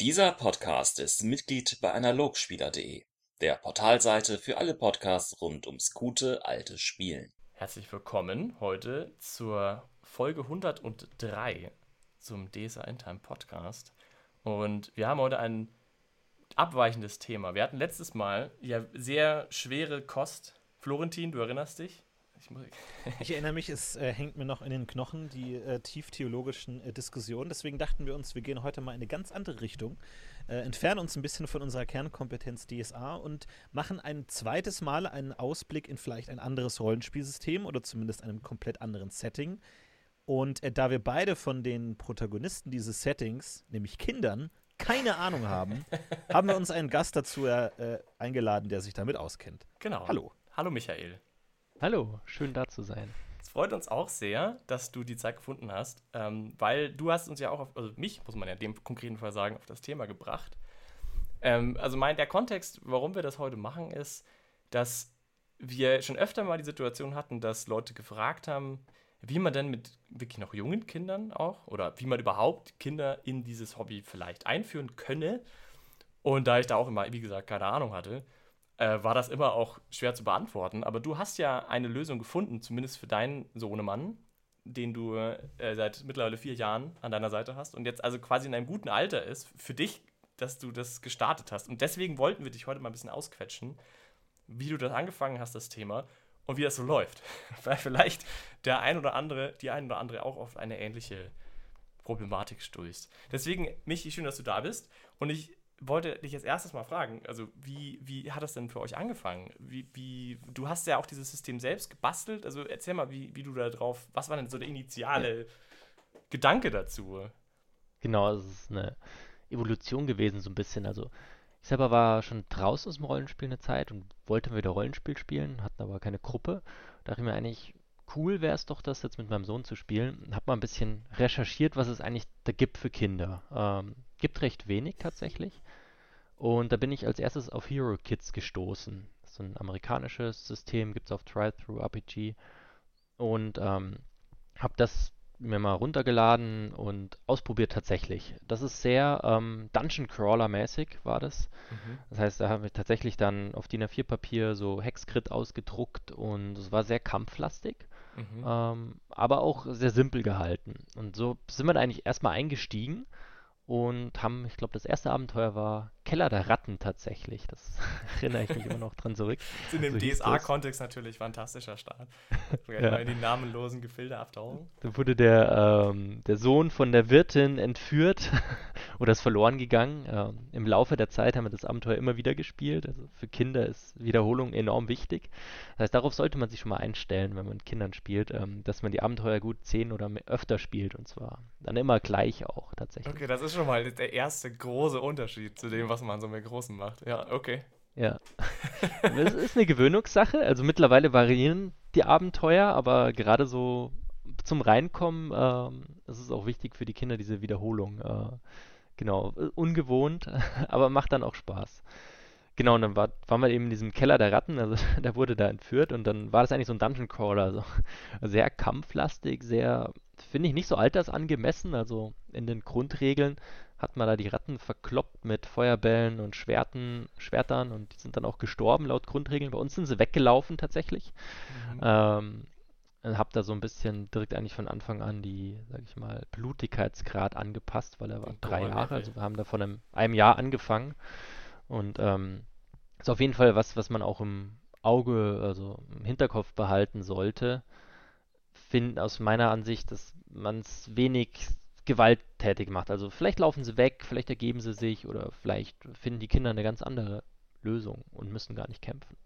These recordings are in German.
Dieser Podcast ist Mitglied bei Analogspieler.de, der Portalseite für alle Podcasts rund ums gute alte Spielen. Herzlich willkommen heute zur Folge 103 zum DSA in Time Podcast. Und wir haben heute ein abweichendes Thema. Wir hatten letztes Mal ja sehr schwere Kost. Florentin, du erinnerst dich? Ich, ich, erinnere mich, es äh, hängt mir noch in den Knochen, die äh, tieftheologischen äh, Diskussionen. Deswegen dachten wir uns, wir gehen heute mal in eine ganz andere Richtung, äh, entfernen uns ein bisschen von unserer Kernkompetenz DSA und machen ein zweites Mal einen Ausblick in vielleicht ein anderes Rollenspielsystem oder zumindest einem komplett anderen Setting. Und äh, da wir beide von den Protagonisten dieses Settings, nämlich Kindern, keine Ahnung haben, haben wir uns einen Gast dazu äh, eingeladen, der sich damit auskennt. Genau. Hallo. Hallo Michael. Hallo, schön da zu sein. Es freut uns auch sehr, dass du die Zeit gefunden hast, ähm, weil du hast uns ja auch, auf, also mich muss man ja dem konkreten Fall sagen, auf das Thema gebracht. Ähm, also mein, der Kontext, warum wir das heute machen, ist, dass wir schon öfter mal die Situation hatten, dass Leute gefragt haben, wie man denn mit wirklich noch jungen Kindern auch oder wie man überhaupt Kinder in dieses Hobby vielleicht einführen könne. Und da ich da auch immer, wie gesagt, keine Ahnung hatte, äh, war das immer auch schwer zu beantworten. Aber du hast ja eine Lösung gefunden, zumindest für deinen Sohnemann, den du äh, seit mittlerweile vier Jahren an deiner Seite hast und jetzt also quasi in einem guten Alter ist, für dich, dass du das gestartet hast. Und deswegen wollten wir dich heute mal ein bisschen ausquetschen, wie du das angefangen hast, das Thema, und wie das so läuft. Weil vielleicht der ein oder andere, die ein oder andere auch auf eine ähnliche Problematik stößt. Deswegen, Michi, schön, dass du da bist. Und ich wollte dich jetzt erstes mal fragen, also wie, wie hat das denn für euch angefangen? Wie, wie, du hast ja auch dieses System selbst gebastelt, also erzähl mal, wie, wie du da drauf, was war denn so der initiale Gedanke dazu? Genau, es ist eine Evolution gewesen, so ein bisschen. Also ich selber war schon draußen aus dem Rollenspiel eine Zeit und wollte wieder Rollenspiel spielen, hatten aber keine Gruppe. Da dachte ich mir eigentlich, cool wäre es doch, das jetzt mit meinem Sohn zu spielen. Hab mal ein bisschen recherchiert, was es eigentlich da gibt für Kinder. Ähm, gibt recht wenig tatsächlich. Und da bin ich als erstes auf Hero Kids gestoßen. Das ist ein amerikanisches System, gibt es auf Try-Through-RPG. Und ähm, habe das mir mal runtergeladen und ausprobiert tatsächlich. Das ist sehr ähm, Dungeon Crawler mäßig war das. Mhm. Das heißt, da haben wir tatsächlich dann auf DIN A4 Papier so Hexcrit ausgedruckt und es war sehr kampflastig, mhm. ähm, aber auch sehr simpel gehalten. Und so sind wir da eigentlich erstmal eingestiegen und haben, ich glaube, das erste Abenteuer war Keller der Ratten tatsächlich. Das erinnere ich mich immer noch dran zurück. in dem so DSA-Kontext natürlich fantastischer Start. ja. in die namenlosen Gefilde abtauchen. Da wurde der, ähm, der Sohn von der Wirtin entführt oder ist verloren gegangen. Ähm, Im Laufe der Zeit haben wir das Abenteuer immer wieder gespielt. Also für Kinder ist Wiederholung enorm wichtig. Das heißt, darauf sollte man sich schon mal einstellen, wenn man mit Kindern spielt, ähm, dass man die Abenteuer gut zehn oder mehr, öfter spielt und zwar dann immer gleich auch tatsächlich. Okay, das ist schon mal der erste große Unterschied zu dem, was was man so mit Großen macht. Ja, okay. Ja. das ist eine Gewöhnungssache. Also mittlerweile variieren die Abenteuer, aber gerade so zum Reinkommen ähm, ist es auch wichtig für die Kinder, diese Wiederholung. Äh, genau, ungewohnt, aber macht dann auch Spaß. Genau, und dann war, waren wir eben in diesem Keller der Ratten, also der wurde da entführt und dann war das eigentlich so ein Dungeon Crawler, also sehr kampflastig, sehr, finde ich, nicht so altersangemessen, also in den Grundregeln hat man da die Ratten verkloppt mit Feuerbällen und Schwerten, Schwertern und die sind dann auch gestorben laut Grundregeln. Bei uns sind sie weggelaufen tatsächlich. Mhm. Ähm, habe da so ein bisschen direkt eigentlich von Anfang an die, sag ich mal, Blutigkeitsgrad angepasst, weil er war drei Jahre, also wir haben da von einem, einem Jahr angefangen und ähm, ist auf jeden Fall was, was man auch im Auge, also im Hinterkopf behalten sollte. Find aus meiner Ansicht, dass man es wenig gewalttätig macht. Also vielleicht laufen sie weg, vielleicht ergeben sie sich oder vielleicht finden die Kinder eine ganz andere Lösung und müssen gar nicht kämpfen.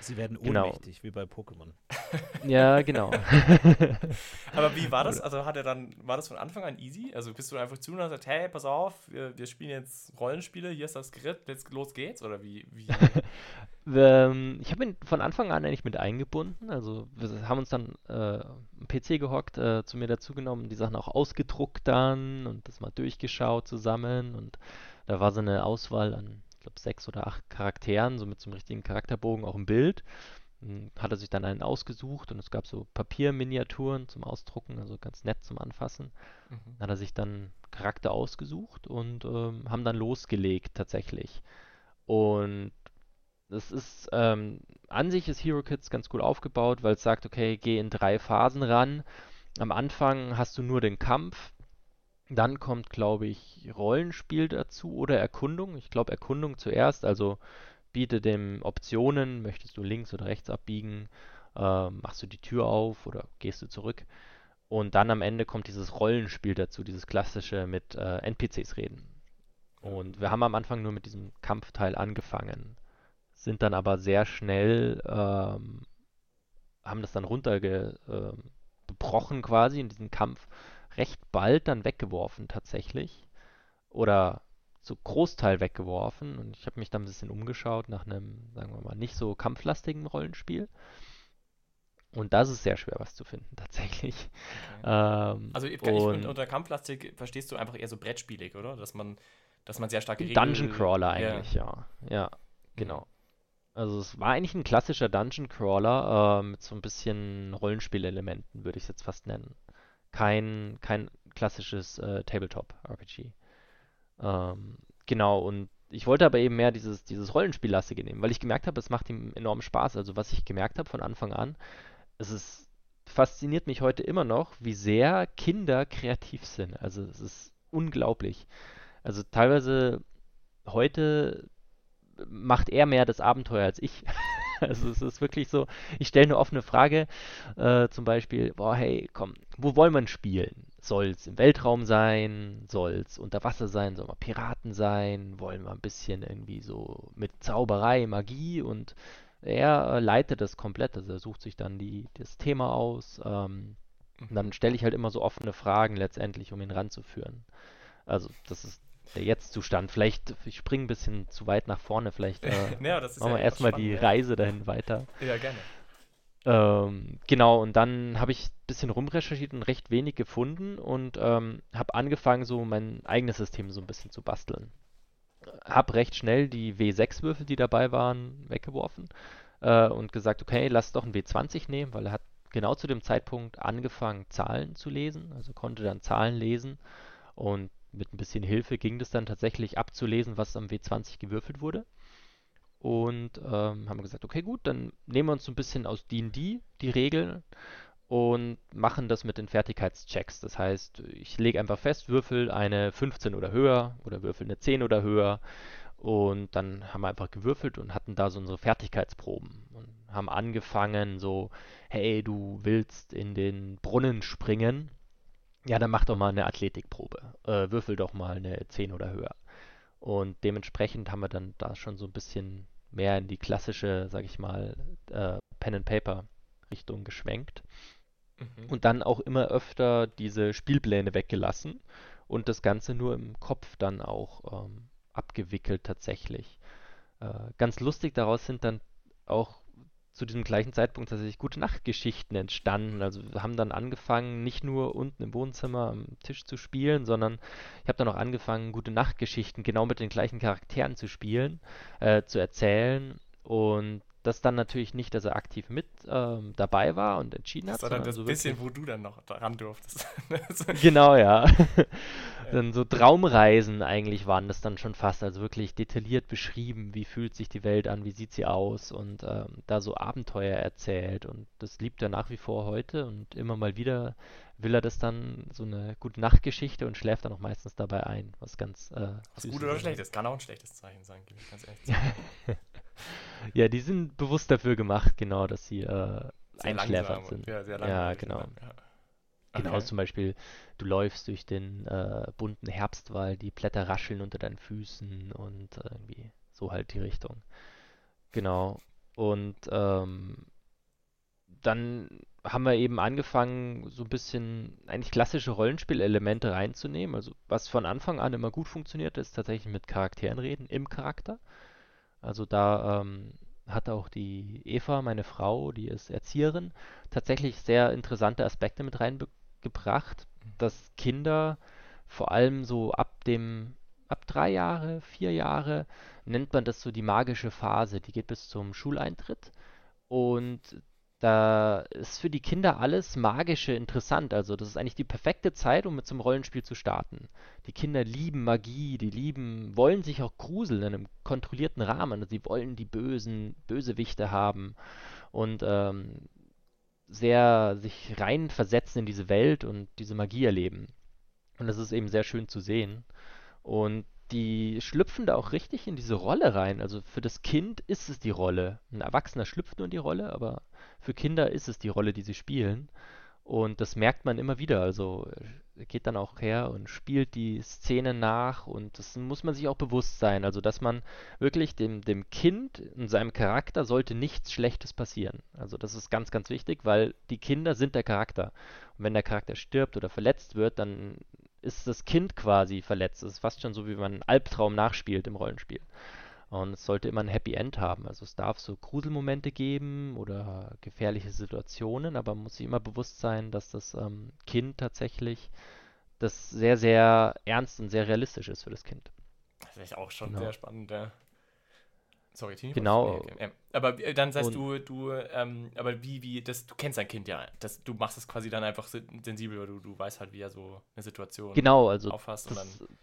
Sie werden genau. ohnmächtig, genau. wie bei Pokémon. Ja, genau. Aber wie war das? Also hat er dann, war das von Anfang an easy? Also bist du einfach zu und hast gesagt, hey, pass auf, wir, wir spielen jetzt Rollenspiele, hier ist das Gerät, jetzt los geht's? Oder wie? wie? ähm, ich habe ihn von Anfang an eigentlich mit eingebunden. Also wir haben uns dann äh, am PC gehockt, äh, zu mir dazugenommen, die Sachen auch ausgedruckt dann und das mal durchgeschaut zusammen und da war so eine Auswahl an glaube, sechs oder acht Charakteren, so mit so einem richtigen Charakterbogen auch im Bild. Hm, hat er sich dann einen ausgesucht und es gab so Papierminiaturen zum Ausdrucken, also ganz nett zum Anfassen. Mhm. Hat er sich dann Charakter ausgesucht und ähm, haben dann losgelegt tatsächlich. Und das ist, ähm, an sich ist Hero Kids ganz gut aufgebaut, weil es sagt, okay, geh in drei Phasen ran. Am Anfang hast du nur den Kampf, dann kommt, glaube ich, Rollenspiel dazu oder Erkundung. Ich glaube Erkundung zuerst, also biete dem Optionen, möchtest du links oder rechts abbiegen, äh, machst du die Tür auf oder gehst du zurück. Und dann am Ende kommt dieses Rollenspiel dazu, dieses klassische mit äh, NPCs reden. Und wir haben am Anfang nur mit diesem Kampfteil angefangen, sind dann aber sehr schnell, ähm, haben das dann runtergebrochen äh, quasi in diesen Kampf recht bald dann weggeworfen tatsächlich. Oder so Großteil weggeworfen und ich habe mich dann ein bisschen umgeschaut nach einem, sagen wir mal, nicht so kampflastigen Rollenspiel. Und das ist sehr schwer, was zu finden, tatsächlich. Okay. Ähm, also ich, und, unter Kampflastig verstehst du einfach eher so brettspielig, oder? Dass man, dass man sehr stark. Dungeon Crawler eigentlich, ja. Ja, ja genau. Also es war eigentlich ein klassischer Dungeon Crawler äh, mit so ein bisschen Rollenspielelementen, würde ich es jetzt fast nennen. Kein, kein klassisches äh, Tabletop-RPG. Ähm, genau, und ich wollte aber eben mehr dieses, dieses Rollenspiellastige nehmen, weil ich gemerkt habe, es macht ihm enorm Spaß. Also was ich gemerkt habe von Anfang an, es ist, fasziniert mich heute immer noch, wie sehr Kinder kreativ sind. Also es ist unglaublich. Also teilweise heute macht er mehr das Abenteuer als ich. Also es ist wirklich so, ich stelle eine offene Frage, äh, zum Beispiel, boah, hey, komm, wo wollen wir spielen? Soll es im Weltraum sein? Soll es unter Wasser sein? Soll wir Piraten sein? Wollen wir ein bisschen irgendwie so mit Zauberei, Magie? Und er äh, leitet das komplett, also er sucht sich dann die, das Thema aus. Ähm, und dann stelle ich halt immer so offene Fragen letztendlich, um ihn ranzuführen. Also das ist der Jetzt-Zustand. Vielleicht, ich springe ein bisschen zu weit nach vorne, vielleicht äh, ja, machen wir ja erstmal die ja. Reise dahin weiter. Ja, gerne. Ähm, genau, und dann habe ich ein bisschen rumrecherchiert und recht wenig gefunden und ähm, habe angefangen, so mein eigenes System so ein bisschen zu basteln. Habe recht schnell die W6-Würfel, die dabei waren, weggeworfen äh, und gesagt, okay, lass doch ein W20 nehmen, weil er hat genau zu dem Zeitpunkt angefangen, Zahlen zu lesen, also konnte dann Zahlen lesen und mit ein bisschen Hilfe ging das dann tatsächlich abzulesen, was am W20 gewürfelt wurde. Und ähm, haben gesagt, okay, gut, dann nehmen wir uns so ein bisschen aus D&D die Regeln und machen das mit den Fertigkeitschecks. Das heißt, ich lege einfach fest, würfel eine 15 oder höher oder würfel eine 10 oder höher. Und dann haben wir einfach gewürfelt und hatten da so unsere Fertigkeitsproben und haben angefangen so, hey, du willst in den Brunnen springen ja, dann mach doch mal eine Athletikprobe. Äh, würfel doch mal eine 10 oder höher. Und dementsprechend haben wir dann da schon so ein bisschen mehr in die klassische, sag ich mal, äh, Pen and Paper Richtung geschwenkt. Mhm. Und dann auch immer öfter diese Spielpläne weggelassen und das Ganze nur im Kopf dann auch ähm, abgewickelt tatsächlich. Äh, ganz lustig daraus sind dann auch zu diesem gleichen Zeitpunkt tatsächlich gute Nachtgeschichten entstanden. Also wir haben dann angefangen, nicht nur unten im Wohnzimmer am Tisch zu spielen, sondern ich habe dann auch angefangen, gute Nachtgeschichten genau mit den gleichen Charakteren zu spielen, äh, zu erzählen und das dann natürlich nicht, dass er aktiv mit ähm, dabei war und entschieden hat. Sondern das so bisschen, wo du dann noch dran durftest. genau, ja. dann so Traumreisen eigentlich waren das dann schon fast, also wirklich detailliert beschrieben, wie fühlt sich die Welt an, wie sieht sie aus und ähm, da so Abenteuer erzählt und das liebt er nach wie vor heute und immer mal wieder will er das dann so eine gute Nachtgeschichte und schläft dann auch meistens dabei ein, was ganz äh, was gut oder schlecht ist, kann auch ein schlechtes Zeichen sein, gebe ich ganz ehrlich. ja, die sind bewusst dafür gemacht, genau, dass sie äh, einschläfernd sind. Ja, sehr ja genau. Ja. Genau, okay. zum Beispiel, du läufst durch den äh, bunten Herbstwald, die Blätter rascheln unter deinen Füßen und irgendwie so halt die Richtung. Genau. Und ähm, dann haben wir eben angefangen, so ein bisschen eigentlich klassische Rollenspielelemente reinzunehmen. Also was von Anfang an immer gut funktioniert, ist tatsächlich mit Charakteren reden, im Charakter. Also da ähm, hat auch die Eva, meine Frau, die ist Erzieherin, tatsächlich sehr interessante Aspekte mit reingebracht, dass Kinder vor allem so ab dem ab drei Jahre, vier Jahre nennt man das so die magische Phase. Die geht bis zum Schuleintritt Und da ist für die Kinder alles Magische interessant. Also das ist eigentlich die perfekte Zeit, um mit so einem Rollenspiel zu starten. Die Kinder lieben Magie, die lieben, wollen sich auch gruseln in einem kontrollierten Rahmen. Sie wollen die bösen Bösewichte haben und ähm, sehr sich reinversetzen in diese Welt und diese Magie erleben. Und das ist eben sehr schön zu sehen. Und die schlüpfen da auch richtig in diese Rolle rein. Also für das Kind ist es die Rolle. Ein Erwachsener schlüpft nur in die Rolle, aber für Kinder ist es die Rolle, die sie spielen. Und das merkt man immer wieder. Also geht dann auch her und spielt die Szene nach und das muss man sich auch bewusst sein. Also dass man wirklich dem, dem Kind und seinem Charakter sollte nichts Schlechtes passieren. Also das ist ganz, ganz wichtig, weil die Kinder sind der Charakter. Und wenn der Charakter stirbt oder verletzt wird, dann ist das Kind quasi verletzt. Es ist fast schon so, wie man einen Albtraum nachspielt im Rollenspiel. Und es sollte immer ein Happy End haben. Also es darf so Gruselmomente geben oder gefährliche Situationen, aber man muss sich immer bewusst sein, dass das ähm, Kind tatsächlich das sehr, sehr ernst und sehr realistisch ist für das Kind. Das ist auch schon genau. sehr spannend, ja. Sorry, Tini. Genau. Ja. Aber äh, dann sagst du, du, ähm, aber wie, wie, das, du kennst dein Kind ja. Das, du machst es quasi dann einfach sensibel, weil du, du weißt halt, wie er so eine Situation genau, also auffasst. Das, und dann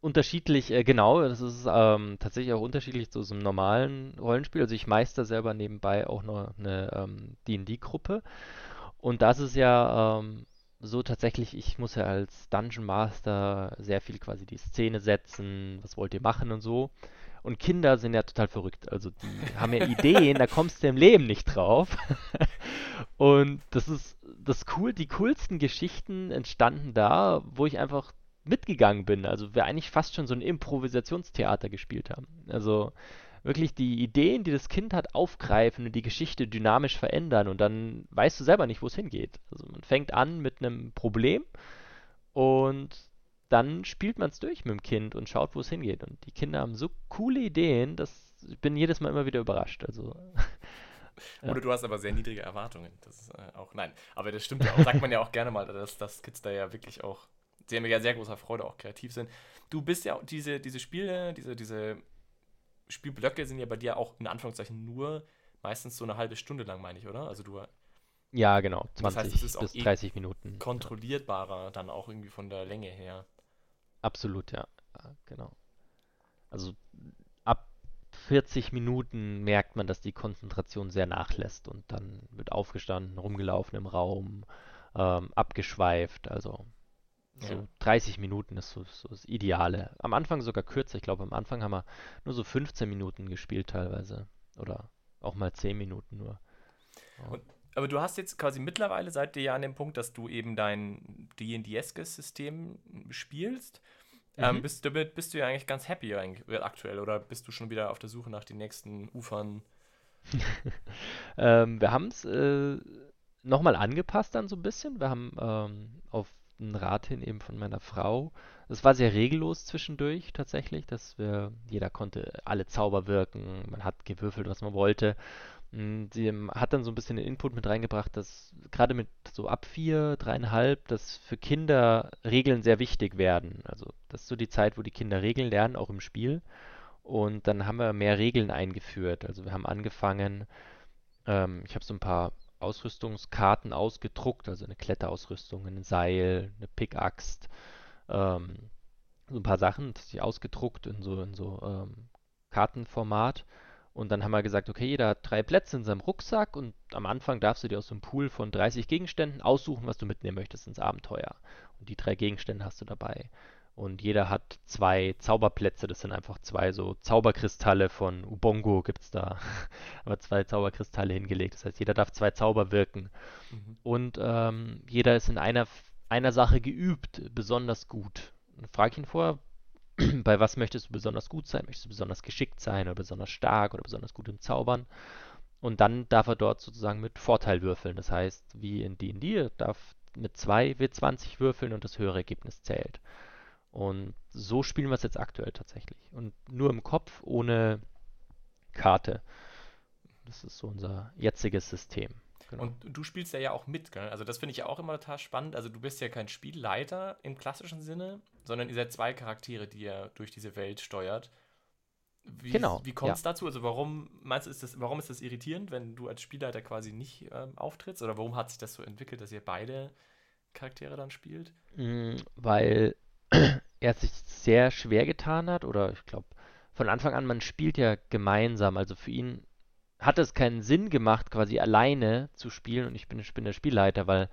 unterschiedlich, äh, genau, das ist ähm, tatsächlich auch unterschiedlich zu so einem normalen Rollenspiel. Also ich meister selber nebenbei auch noch eine ähm, D&D-Gruppe. Und das ist ja ähm, so tatsächlich, ich muss ja als Dungeon Master sehr viel quasi die Szene setzen, was wollt ihr machen und so. Und Kinder sind ja total verrückt. Also die haben ja Ideen, da kommst du im Leben nicht drauf. und das ist das cool, die coolsten Geschichten entstanden da, wo ich einfach mitgegangen bin. Also wir eigentlich fast schon so ein Improvisationstheater gespielt haben. Also wirklich die Ideen, die das Kind hat, aufgreifen und die Geschichte dynamisch verändern und dann weißt du selber nicht, wo es hingeht. Also man fängt an mit einem Problem und dann spielt man es durch mit dem Kind und schaut, wo es hingeht. Und die Kinder haben so coole Ideen, dass ich bin jedes Mal immer wieder überrascht. Also ja. Oder du hast aber sehr niedrige Erwartungen. Das ist äh, auch, nein, aber das stimmt ja auch, sagt man ja auch gerne mal, dass, dass Kids da ja wirklich auch sehr mit ja sehr großer Freude auch kreativ sind. Du bist ja diese, diese Spiele, diese, diese Spielblöcke sind ja bei dir auch in Anführungszeichen nur meistens so eine halbe Stunde lang, meine ich, oder? Also du. Ja, genau. 20 das heißt, bis 30 eh Minuten. Kontrollierbarer dann auch irgendwie von der Länge her. Absolut, ja. ja genau. Also ab 40 Minuten merkt man, dass die Konzentration sehr nachlässt und dann wird aufgestanden, rumgelaufen im Raum, ähm, abgeschweift. Also so ja. 30 Minuten ist so, so, das Ideale. Am Anfang sogar kürzer. Ich glaube, am Anfang haben wir nur so 15 Minuten gespielt teilweise. Oder auch mal 10 Minuten nur. Und, aber du hast jetzt quasi mittlerweile, seid ihr ja an dem Punkt, dass du eben dein D&D-eskes System spielst. Ähm, mhm. Ähm, bist, damit bist du ja eigentlich ganz happy aktuell oder bist du schon wieder auf der Suche nach den nächsten Ufern? ähm, wir haben es äh, nochmal angepasst dann so ein bisschen. Wir haben ähm, auf ein Rat hin eben von meiner Frau. Es war sehr regellos zwischendurch tatsächlich, dass wir, jeder konnte alle Zauber wirken, man hat gewürfelt, was man wollte. Hm, sie hat dann so ein bisschen den Input mit reingebracht, dass gerade mit so ab vier, dreieinhalb, dass für Kinder Regeln sehr wichtig werden. Also das ist so die Zeit, wo die Kinder Regeln lernen, auch im Spiel. Und dann haben wir mehr Regeln eingeführt. Also wir haben angefangen, ähm, ich habe so ein paar Ausrüstungskarten ausgedruckt, also eine Kletterausrüstung, ein Seil, eine Pickaxe, ähm, so ein paar Sachen, das ich ausgedruckt in so, in so ähm, Kartenformat. Und dann haben wir gesagt, okay, jeder hat drei Plätze in seinem Rucksack und am Anfang darfst du dir aus einem Pool von 30 Gegenständen aussuchen, was du mitnehmen möchtest ins Abenteuer. Und die drei Gegenstände hast du dabei. Und jeder hat zwei Zauberplätze, das sind einfach zwei so Zauberkristalle von Ubongo gibt es da. Aber zwei Zauberkristalle hingelegt. Das heißt, jeder darf zwei Zauber wirken. Mhm. Und ähm, jeder ist in einer, einer Sache geübt, besonders gut. Dann frage ich ihn vor, bei was möchtest du besonders gut sein? Möchtest du besonders geschickt sein oder besonders stark oder besonders gut im Zaubern? Und dann darf er dort sozusagen mit Vorteil würfeln. Das heißt, wie in D&D, darf mit 2 W20 würfeln und das höhere Ergebnis zählt. Und so spielen wir es jetzt aktuell tatsächlich. Und nur im Kopf, ohne Karte. Das ist so unser jetziges System. Genau. Und du spielst ja, ja auch mit, gell? Also das finde ich ja auch immer total spannend. Also du bist ja kein Spielleiter im klassischen Sinne, sondern ihr seid zwei Charaktere, die ihr durch diese Welt steuert. Wie, Genau, Wie kommt es ja. dazu? Also warum meinst du, ist das, warum ist das irritierend, wenn du als Spielleiter quasi nicht ähm, auftrittst? Oder warum hat sich das so entwickelt, dass ihr beide Charaktere dann spielt? Mm, Weil er sich sehr schwer getan hat, oder ich glaube, von Anfang an, man spielt ja gemeinsam. Also für ihn hat es keinen Sinn gemacht, quasi alleine zu spielen und ich bin, ich bin der Spielleiter, weil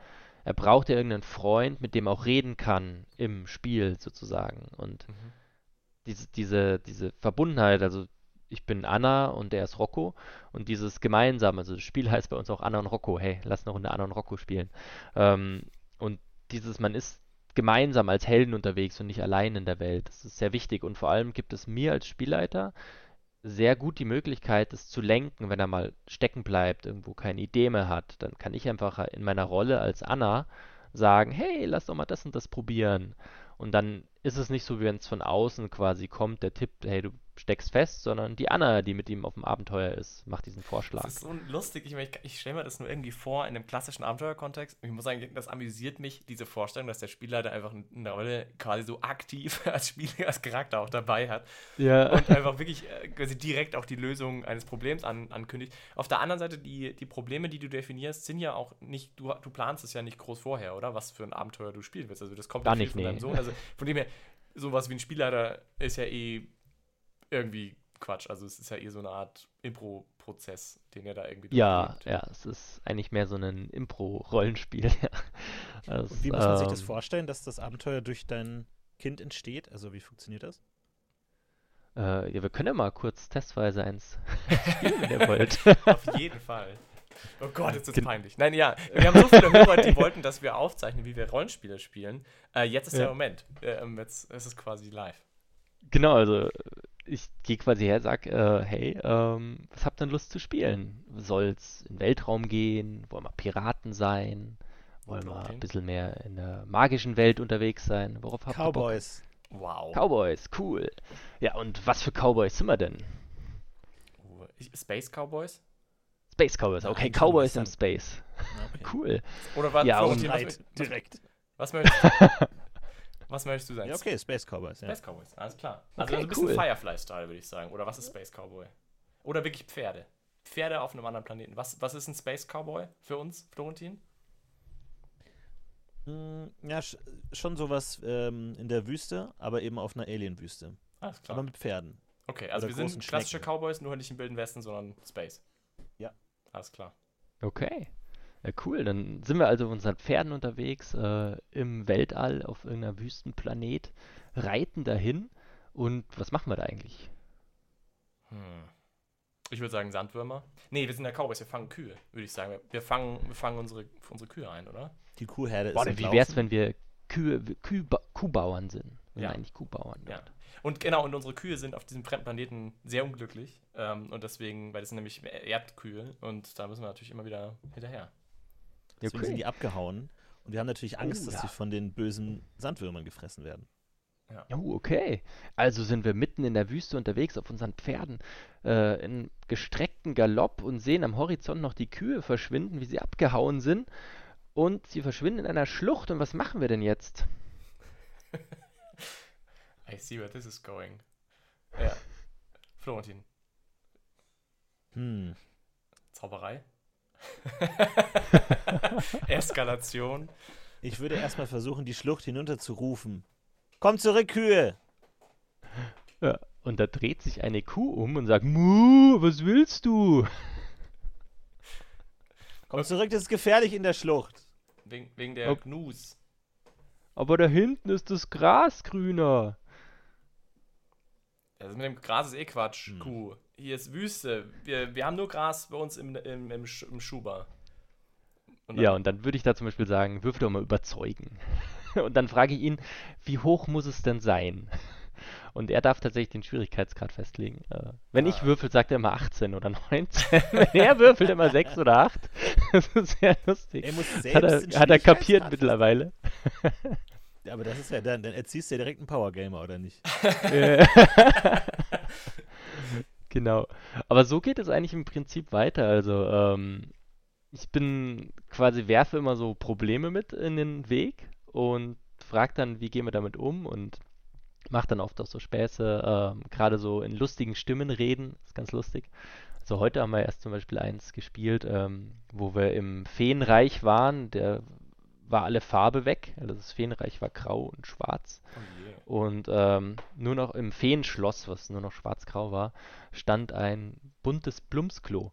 er braucht ja irgendeinen Freund, mit dem er auch reden kann im Spiel sozusagen. Und Mhm. diese, diese, diese Verbundenheit, also ich bin Anna und er ist Rocco und dieses gemeinsam, also das Spiel heißt bei uns auch Anna und Rocco, hey, lass eine Runde Anna und Rocco spielen. Ähm, und dieses, man ist gemeinsam als Helden unterwegs und nicht allein in der Welt. Das ist sehr wichtig und vor allem gibt es mir als Spielleiter sehr gut die Möglichkeit, es zu lenken, wenn er mal stecken bleibt, irgendwo keine Idee mehr hat. Dann kann ich einfach in meiner Rolle als Anna sagen, hey, lass doch mal das und das probieren. Und dann ist es nicht so, wie wenn es von außen quasi kommt, der Tipp, hey, du steckst fest, sondern die Anna, die mit ihm auf dem Abenteuer ist, macht diesen Vorschlag. Das ist so lustig. Ich, meine, ich, ich stelle mir das nur irgendwie vor in einem klassischen Abenteuerkontext. Ich muss sagen, das amüsiert mich, diese Vorstellung, dass der Spielleiter einfach eine Rolle quasi so aktiv als Spieler, als Charakter auch dabei hat. Ja. und einfach wirklich äh, quasi direkt auch die Lösung eines Problems an, ankündigt. Auf der anderen Seite, die, die Probleme, die du definierst, sind ja auch nicht, du, du planst es ja nicht groß vorher, oder? Was für ein Abenteuer du spielen willst. Also das kommt Gar nicht, von deinem nee. Sohn. Also von dem her, sowas wie ein Spielleiter ist ja eh irgendwie Quatsch. Also es ist ja eh so eine Art Impro-Prozess, den er da irgendwie Ja, durchlebt. ja, es ist eigentlich mehr so ein Impro-Rollenspiel. Und wie muss man sich das ähm, vorstellen, dass das Abenteuer durch dein Kind entsteht? Also wie funktioniert das? Äh, ja, wir können ja mal kurz testweise eins spielen, wenn ihr wollt. Auf jeden Fall. Oh Gott, jetzt ist es peinlich. Nein, ja, wir haben so viele Hörer, die wollten, dass wir aufzeichnen, wie wir Rollenspiele spielen. Äh, jetzt ist der Ja. Moment. Ähm, jetzt ist es quasi live. Genau, also ich gehe quasi her, sag, äh, hey, ähm, was habt ihr denn Lust zu spielen? Soll's in den Weltraum gehen? Wollen wir Piraten sein? Wollen wir Okay. ein bisschen mehr in der magischen Welt unterwegs sein? Worauf habt ihr Bock? Cowboys. Wow. Cowboys, cool. Ja, und was für Cowboys sind wir denn? Space Cowboys? Space Cowboys, Ja, okay, schon Cowboys im. Space. Okay. Cool. Oder was? Ja, und- direkt. was, möchtest, was möchtest du sein? Ja, okay, Space Cowboys. Ja. Space Cowboys, alles klar. Also Okay, ein bisschen cool. Firefly-Style, würde ich sagen. Oder was ist Space Cowboy? Oder wirklich Pferde. Pferde auf einem anderen Planeten. Was, was ist ein Space Cowboy für uns, Florentin? Mm, Ja, sch schon sowas ähm, in der Wüste, aber eben auf einer Alien-Wüste. Alles klar. Aber mit Pferden. Okay, also Oder wir sind klassische Schnecken. Cowboys, nur nicht im Wilden Westen, sondern Space. Ja. Alles klar. Okay. Ja, cool. Dann sind wir also auf unseren Pferden unterwegs, äh, im Weltall auf irgendeiner Wüstenplanet, reiten dahin. Und was machen wir da eigentlich? Hm. Ich würde sagen Sandwürmer. Nee, wir sind ja Cowboys, wir fangen Kühe, würde ich sagen. Wir- fangen, wir fangen unsere, unsere Kühe ein, oder? Die Kuhherde Boah, ist wie wär's, entlaufen. wenn wir Kühe, Kühe, Kuhbauern sind? Wir Ja. sind eigentlich Kuhbauern. Ja. Und genau, und unsere Kühe sind auf diesem fremden Planeten sehr unglücklich. Ähm, und deswegen, weil das sind nämlich Erdkühe und da müssen wir natürlich immer wieder hinterher. Deswegen Okay. sind die abgehauen. Und wir haben natürlich Angst, Oh, dass ja. sie von den bösen Sandwürmern gefressen werden. Oh, okay. Also sind wir mitten in der Wüste unterwegs auf unseren Pferden äh, in gestreckten Galopp und sehen am Horizont noch die Kühe verschwinden, wie sie abgehauen sind. Und sie verschwinden in einer Schlucht. Und was machen wir denn jetzt? I see where this is going. Ja. Florentin, Hm. Zauberei? Eskalation? Ich würde erstmal versuchen, die Schlucht hinunter zu rufen. Komm zurück, Kühe! Ja. Und da dreht sich eine Kuh um und sagt, Mu, was willst du? Komm zurück, das ist gefährlich in der Schlucht. Wegen, wegen der Ob- Gnus. Aber da hinten ist das Gras grüner. Also mit dem Gras ist eh Quatsch, Hm. Kuh. Hier ist Wüste. Wir, wir haben nur Gras bei uns im, im, im, Sch- im Schuber. Und Ja, und dann würde ich da zum Beispiel sagen, würfel doch mal überzeugen. Und dann frage ich ihn, wie hoch muss es denn sein? Und er darf tatsächlich den Schwierigkeitsgrad festlegen. Äh, wenn ich Ah. würfel, sagt er immer 18 oder 19. wenn er würfelt, immer 6 oder 8. Das ist sehr lustig. Er muss selbst Hat er, den hat er kapiert mittlerweile. Ja, aber das ist ja dann, dann erziehst du ja direkt einen Powergamer, oder nicht? Genau. Aber so geht es eigentlich im Prinzip weiter. Also, ähm, ich bin quasi, werfe immer so Probleme mit in den Weg und frage dann, wie gehen wir damit um? Und macht dann oft auch so Späße, ähm, gerade so in lustigen Stimmen reden, ist ganz lustig. Also heute haben wir erst zum Beispiel eins gespielt, ähm, wo wir im Feenreich waren, der war alle Farbe weg, also das Feenreich war grau und schwarz. Oh je. Und ähm, nur noch im Feenschloss, was nur noch schwarz-grau war, stand ein buntes Plumpsklo.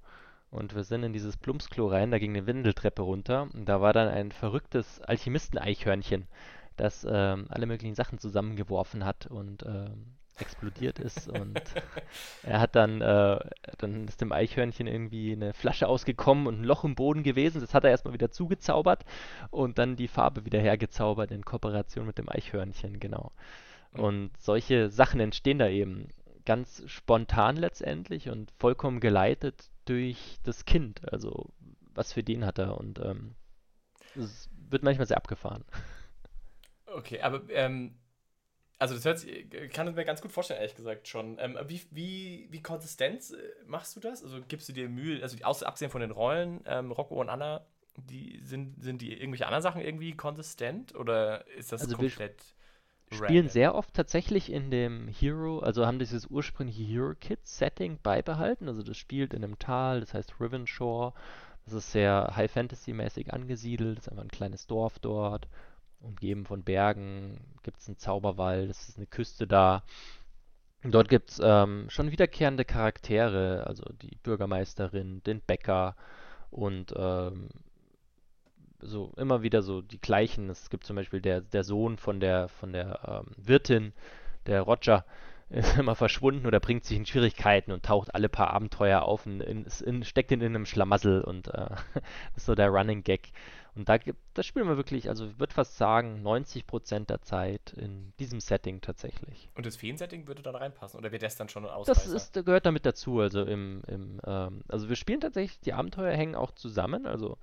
Und wir sind in dieses Plumpsklo rein, da ging eine Windeltreppe runter. Und da war dann ein verrücktes Alchemisten-Eichhörnchen, das ähm, alle möglichen Sachen zusammengeworfen hat und ähm, explodiert ist. Und er hat dann, äh, dann ist dem Eichhörnchen irgendwie eine Flasche ausgekommen und ein Loch im Boden gewesen. Das hat er erstmal wieder zugezaubert und dann die Farbe wieder hergezaubert in Kooperation mit dem Eichhörnchen, genau. Und solche Sachen entstehen da eben ganz spontan letztendlich und vollkommen geleitet durch das Kind. Also was für den hat er und ähm, es wird manchmal sehr abgefahren. Okay, aber ähm, also das hört sich, kann ich mir ganz gut vorstellen, ehrlich gesagt schon. Ähm, wie, wie, wie konsistent äh, machst du das? Also gibst du dir Mühe, also außer abgesehen von den Rollen, ähm, Rocco und Anna, die sind, sind die irgendwelche anderen Sachen irgendwie konsistent oder ist das Also wir komplett spielen random? sehr oft tatsächlich in dem Hero, also haben dieses ursprüngliche Hero Kit Setting beibehalten. Also das spielt in einem Tal, das heißt Rivenshore. Das ist sehr High Fantasy mäßig angesiedelt. Das ist einfach ein kleines Dorf dort, umgeben von Bergen. Gibt es einen Zauberwald, es ist eine Küste da. Dort gibt es ähm, schon wiederkehrende Charaktere, also die Bürgermeisterin, den Bäcker und ähm, so immer wieder so die gleichen. Es gibt zum Beispiel der, der Sohn von der, von der ähm, Wirtin, der Roger, ist immer verschwunden oder bringt sich in Schwierigkeiten und taucht alle paar Abenteuer auf und in, in, steckt in einem Schlamassel und äh, ist so der Running Gag. Und da gibt, das spielen wir wirklich, also ich würde fast sagen, 90% der Zeit in diesem Setting tatsächlich. Und das Feen-Setting würde dann reinpassen oder wird das dann schon ein Das Ausreißer? ist, gehört damit dazu. Also im, im ähm, also wir spielen tatsächlich, die Abenteuer hängen auch zusammen. Also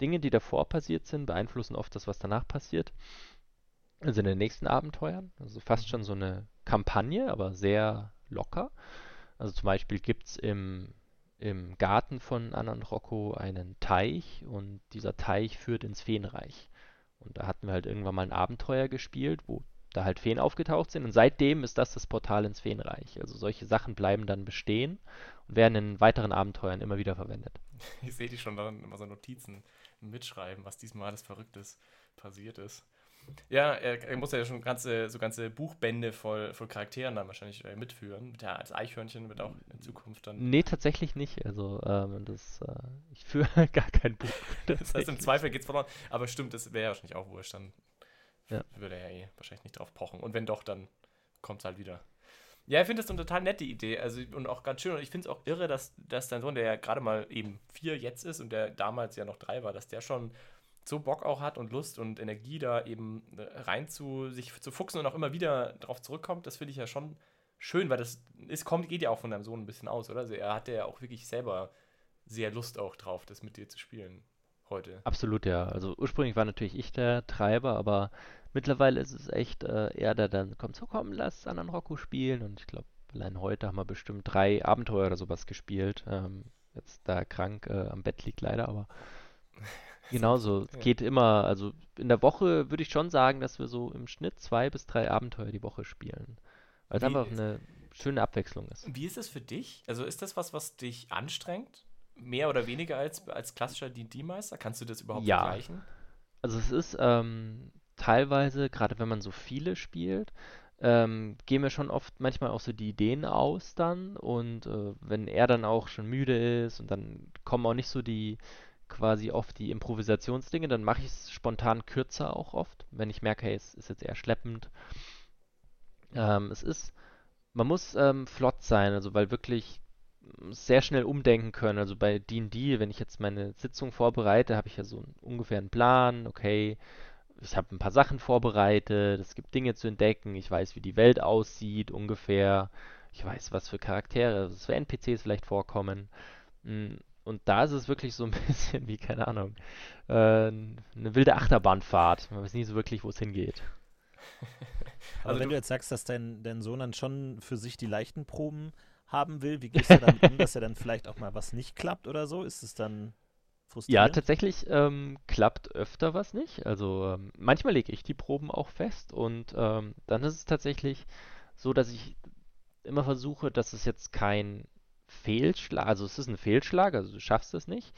Dinge, die davor passiert sind, beeinflussen oft das, was danach passiert. Also in den nächsten Abenteuern. Also fast schon so eine Kampagne, aber sehr locker. Also zum Beispiel gibt es im, im Garten von Anna und Rocco einen Teich und dieser Teich führt ins Feenreich. Und da hatten wir halt irgendwann mal ein Abenteuer gespielt, wo da halt Feen aufgetaucht sind. Und seitdem ist das das Portal ins Feenreich. Also solche Sachen bleiben dann bestehen und werden in weiteren Abenteuern immer wieder verwendet. Ich sehe die schon dann immer so Notizen mitschreiben, was diesmal alles Verrücktes passiert ist. Ja, er, er muss ja schon ganze, so ganze Buchbände voll, voll Charakteren dann wahrscheinlich äh, mitführen. Ja, als Eichhörnchen wird auch in Zukunft dann. Nee, tatsächlich nicht. Also ähm, das, äh, ich führe gar kein Buch. Das heißt, im. Zweifel geht's verloren. Aber stimmt, das wäre ja wahrscheinlich auch wurscht. Dann Ja. würde er ja eh wahrscheinlich nicht drauf pochen. Und wenn doch, dann kommt's halt wieder. Ja, ich finde das eine total nette Idee. Also, und auch ganz schön. Und ich finde es auch irre, dass, dass dein Sohn, der ja gerade mal eben vier jetzt ist und der damals ja noch drei war, dass der schon so Bock auch hat und Lust und Energie da eben äh, rein zu sich zu fuchsen und auch immer wieder drauf zurückkommt. Das finde ich ja schon schön, weil das ist, kommt, geht ja auch von deinem Sohn ein bisschen aus, oder? Also er hatte ja auch wirklich selber sehr Lust auch drauf, das mit dir zu spielen heute. Absolut, ja. Also ursprünglich war natürlich ich der Treiber, aber mittlerweile ist es echt äh, er, der dann kommt, so komm, lass anderen Rocco spielen. Und ich glaube, allein heute haben wir bestimmt drei Abenteuer oder sowas gespielt. Ähm, jetzt da krank äh, am Bett liegt leider, aber genauso. Es Ja. geht immer, also in der Woche würde ich schon sagen, dass wir so im Schnitt zwei bis drei Abenteuer die Woche spielen. Weil es einfach eine schöne Abwechslung ist. Wie ist es für dich? Also ist das was, was dich anstrengt? Mehr oder weniger als, als klassischer D&D-Meister? Kannst du das überhaupt Ja. vergleichen? Also es ist ähm, teilweise, gerade wenn man so viele spielt, ähm, gehen mir schon oft manchmal auch so die Ideen aus dann und äh, wenn er dann auch schon müde ist und dann kommen auch nicht so die quasi oft die Improvisationsdinge, dann mache ich es spontan kürzer auch oft, wenn ich merke, hey, es ist jetzt eher schleppend. Ähm, es ist, man muss ähm, flott sein, also weil wirklich sehr schnell umdenken können. Also bei D&D, wenn ich jetzt meine Sitzung vorbereite, habe ich ja so einen, ungefähr einen Plan. Okay, ich habe ein paar Sachen vorbereitet, es gibt Dinge zu entdecken, ich weiß, wie die Welt aussieht ungefähr, ich weiß, was für Charaktere, was für NPCs vielleicht vorkommen. Und da ist es wirklich so ein bisschen wie, keine Ahnung, äh, eine wilde Achterbahnfahrt. Man weiß nie so wirklich, wo es hingeht. Aber Also wenn du- du jetzt sagst, dass dein, dein Sohn dann schon für sich die leichten Proben haben will, wie gehst du damit um, dass er dann vielleicht auch mal was nicht klappt oder so? Ist es dann Ja, frustrierend? tatsächlich ähm, klappt öfter was nicht. Also ähm, manchmal lege ich die Proben auch fest und ähm, dann ist es tatsächlich so, dass ich immer versuche, dass es jetzt kein Fehlschlag, also es ist ein Fehlschlag, also du schaffst es nicht,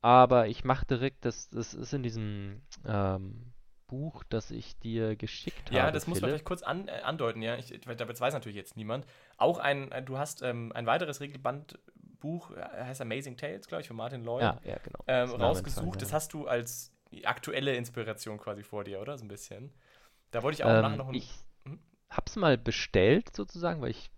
aber ich mache direkt, das, das ist in diesem ähm, Buch, das ich dir geschickt ja, habe. Ja, das muss man Philipp. vielleicht kurz an, äh, andeuten, ja. Ich, das weiß natürlich jetzt niemand. Auch ein, ein du hast ähm, ein weiteres Regelbandbuch, äh, heißt Amazing Tales, glaube ich, von Martin Lloyd. Ja, ja, genau. Ähm, Das rausgesucht. Das hast du als aktuelle Inspiration quasi vor dir, oder? So ein bisschen. Da wollte ich auch Ähm, nachher noch ein. ich Mhm. hab's mal bestellt sozusagen, weil ich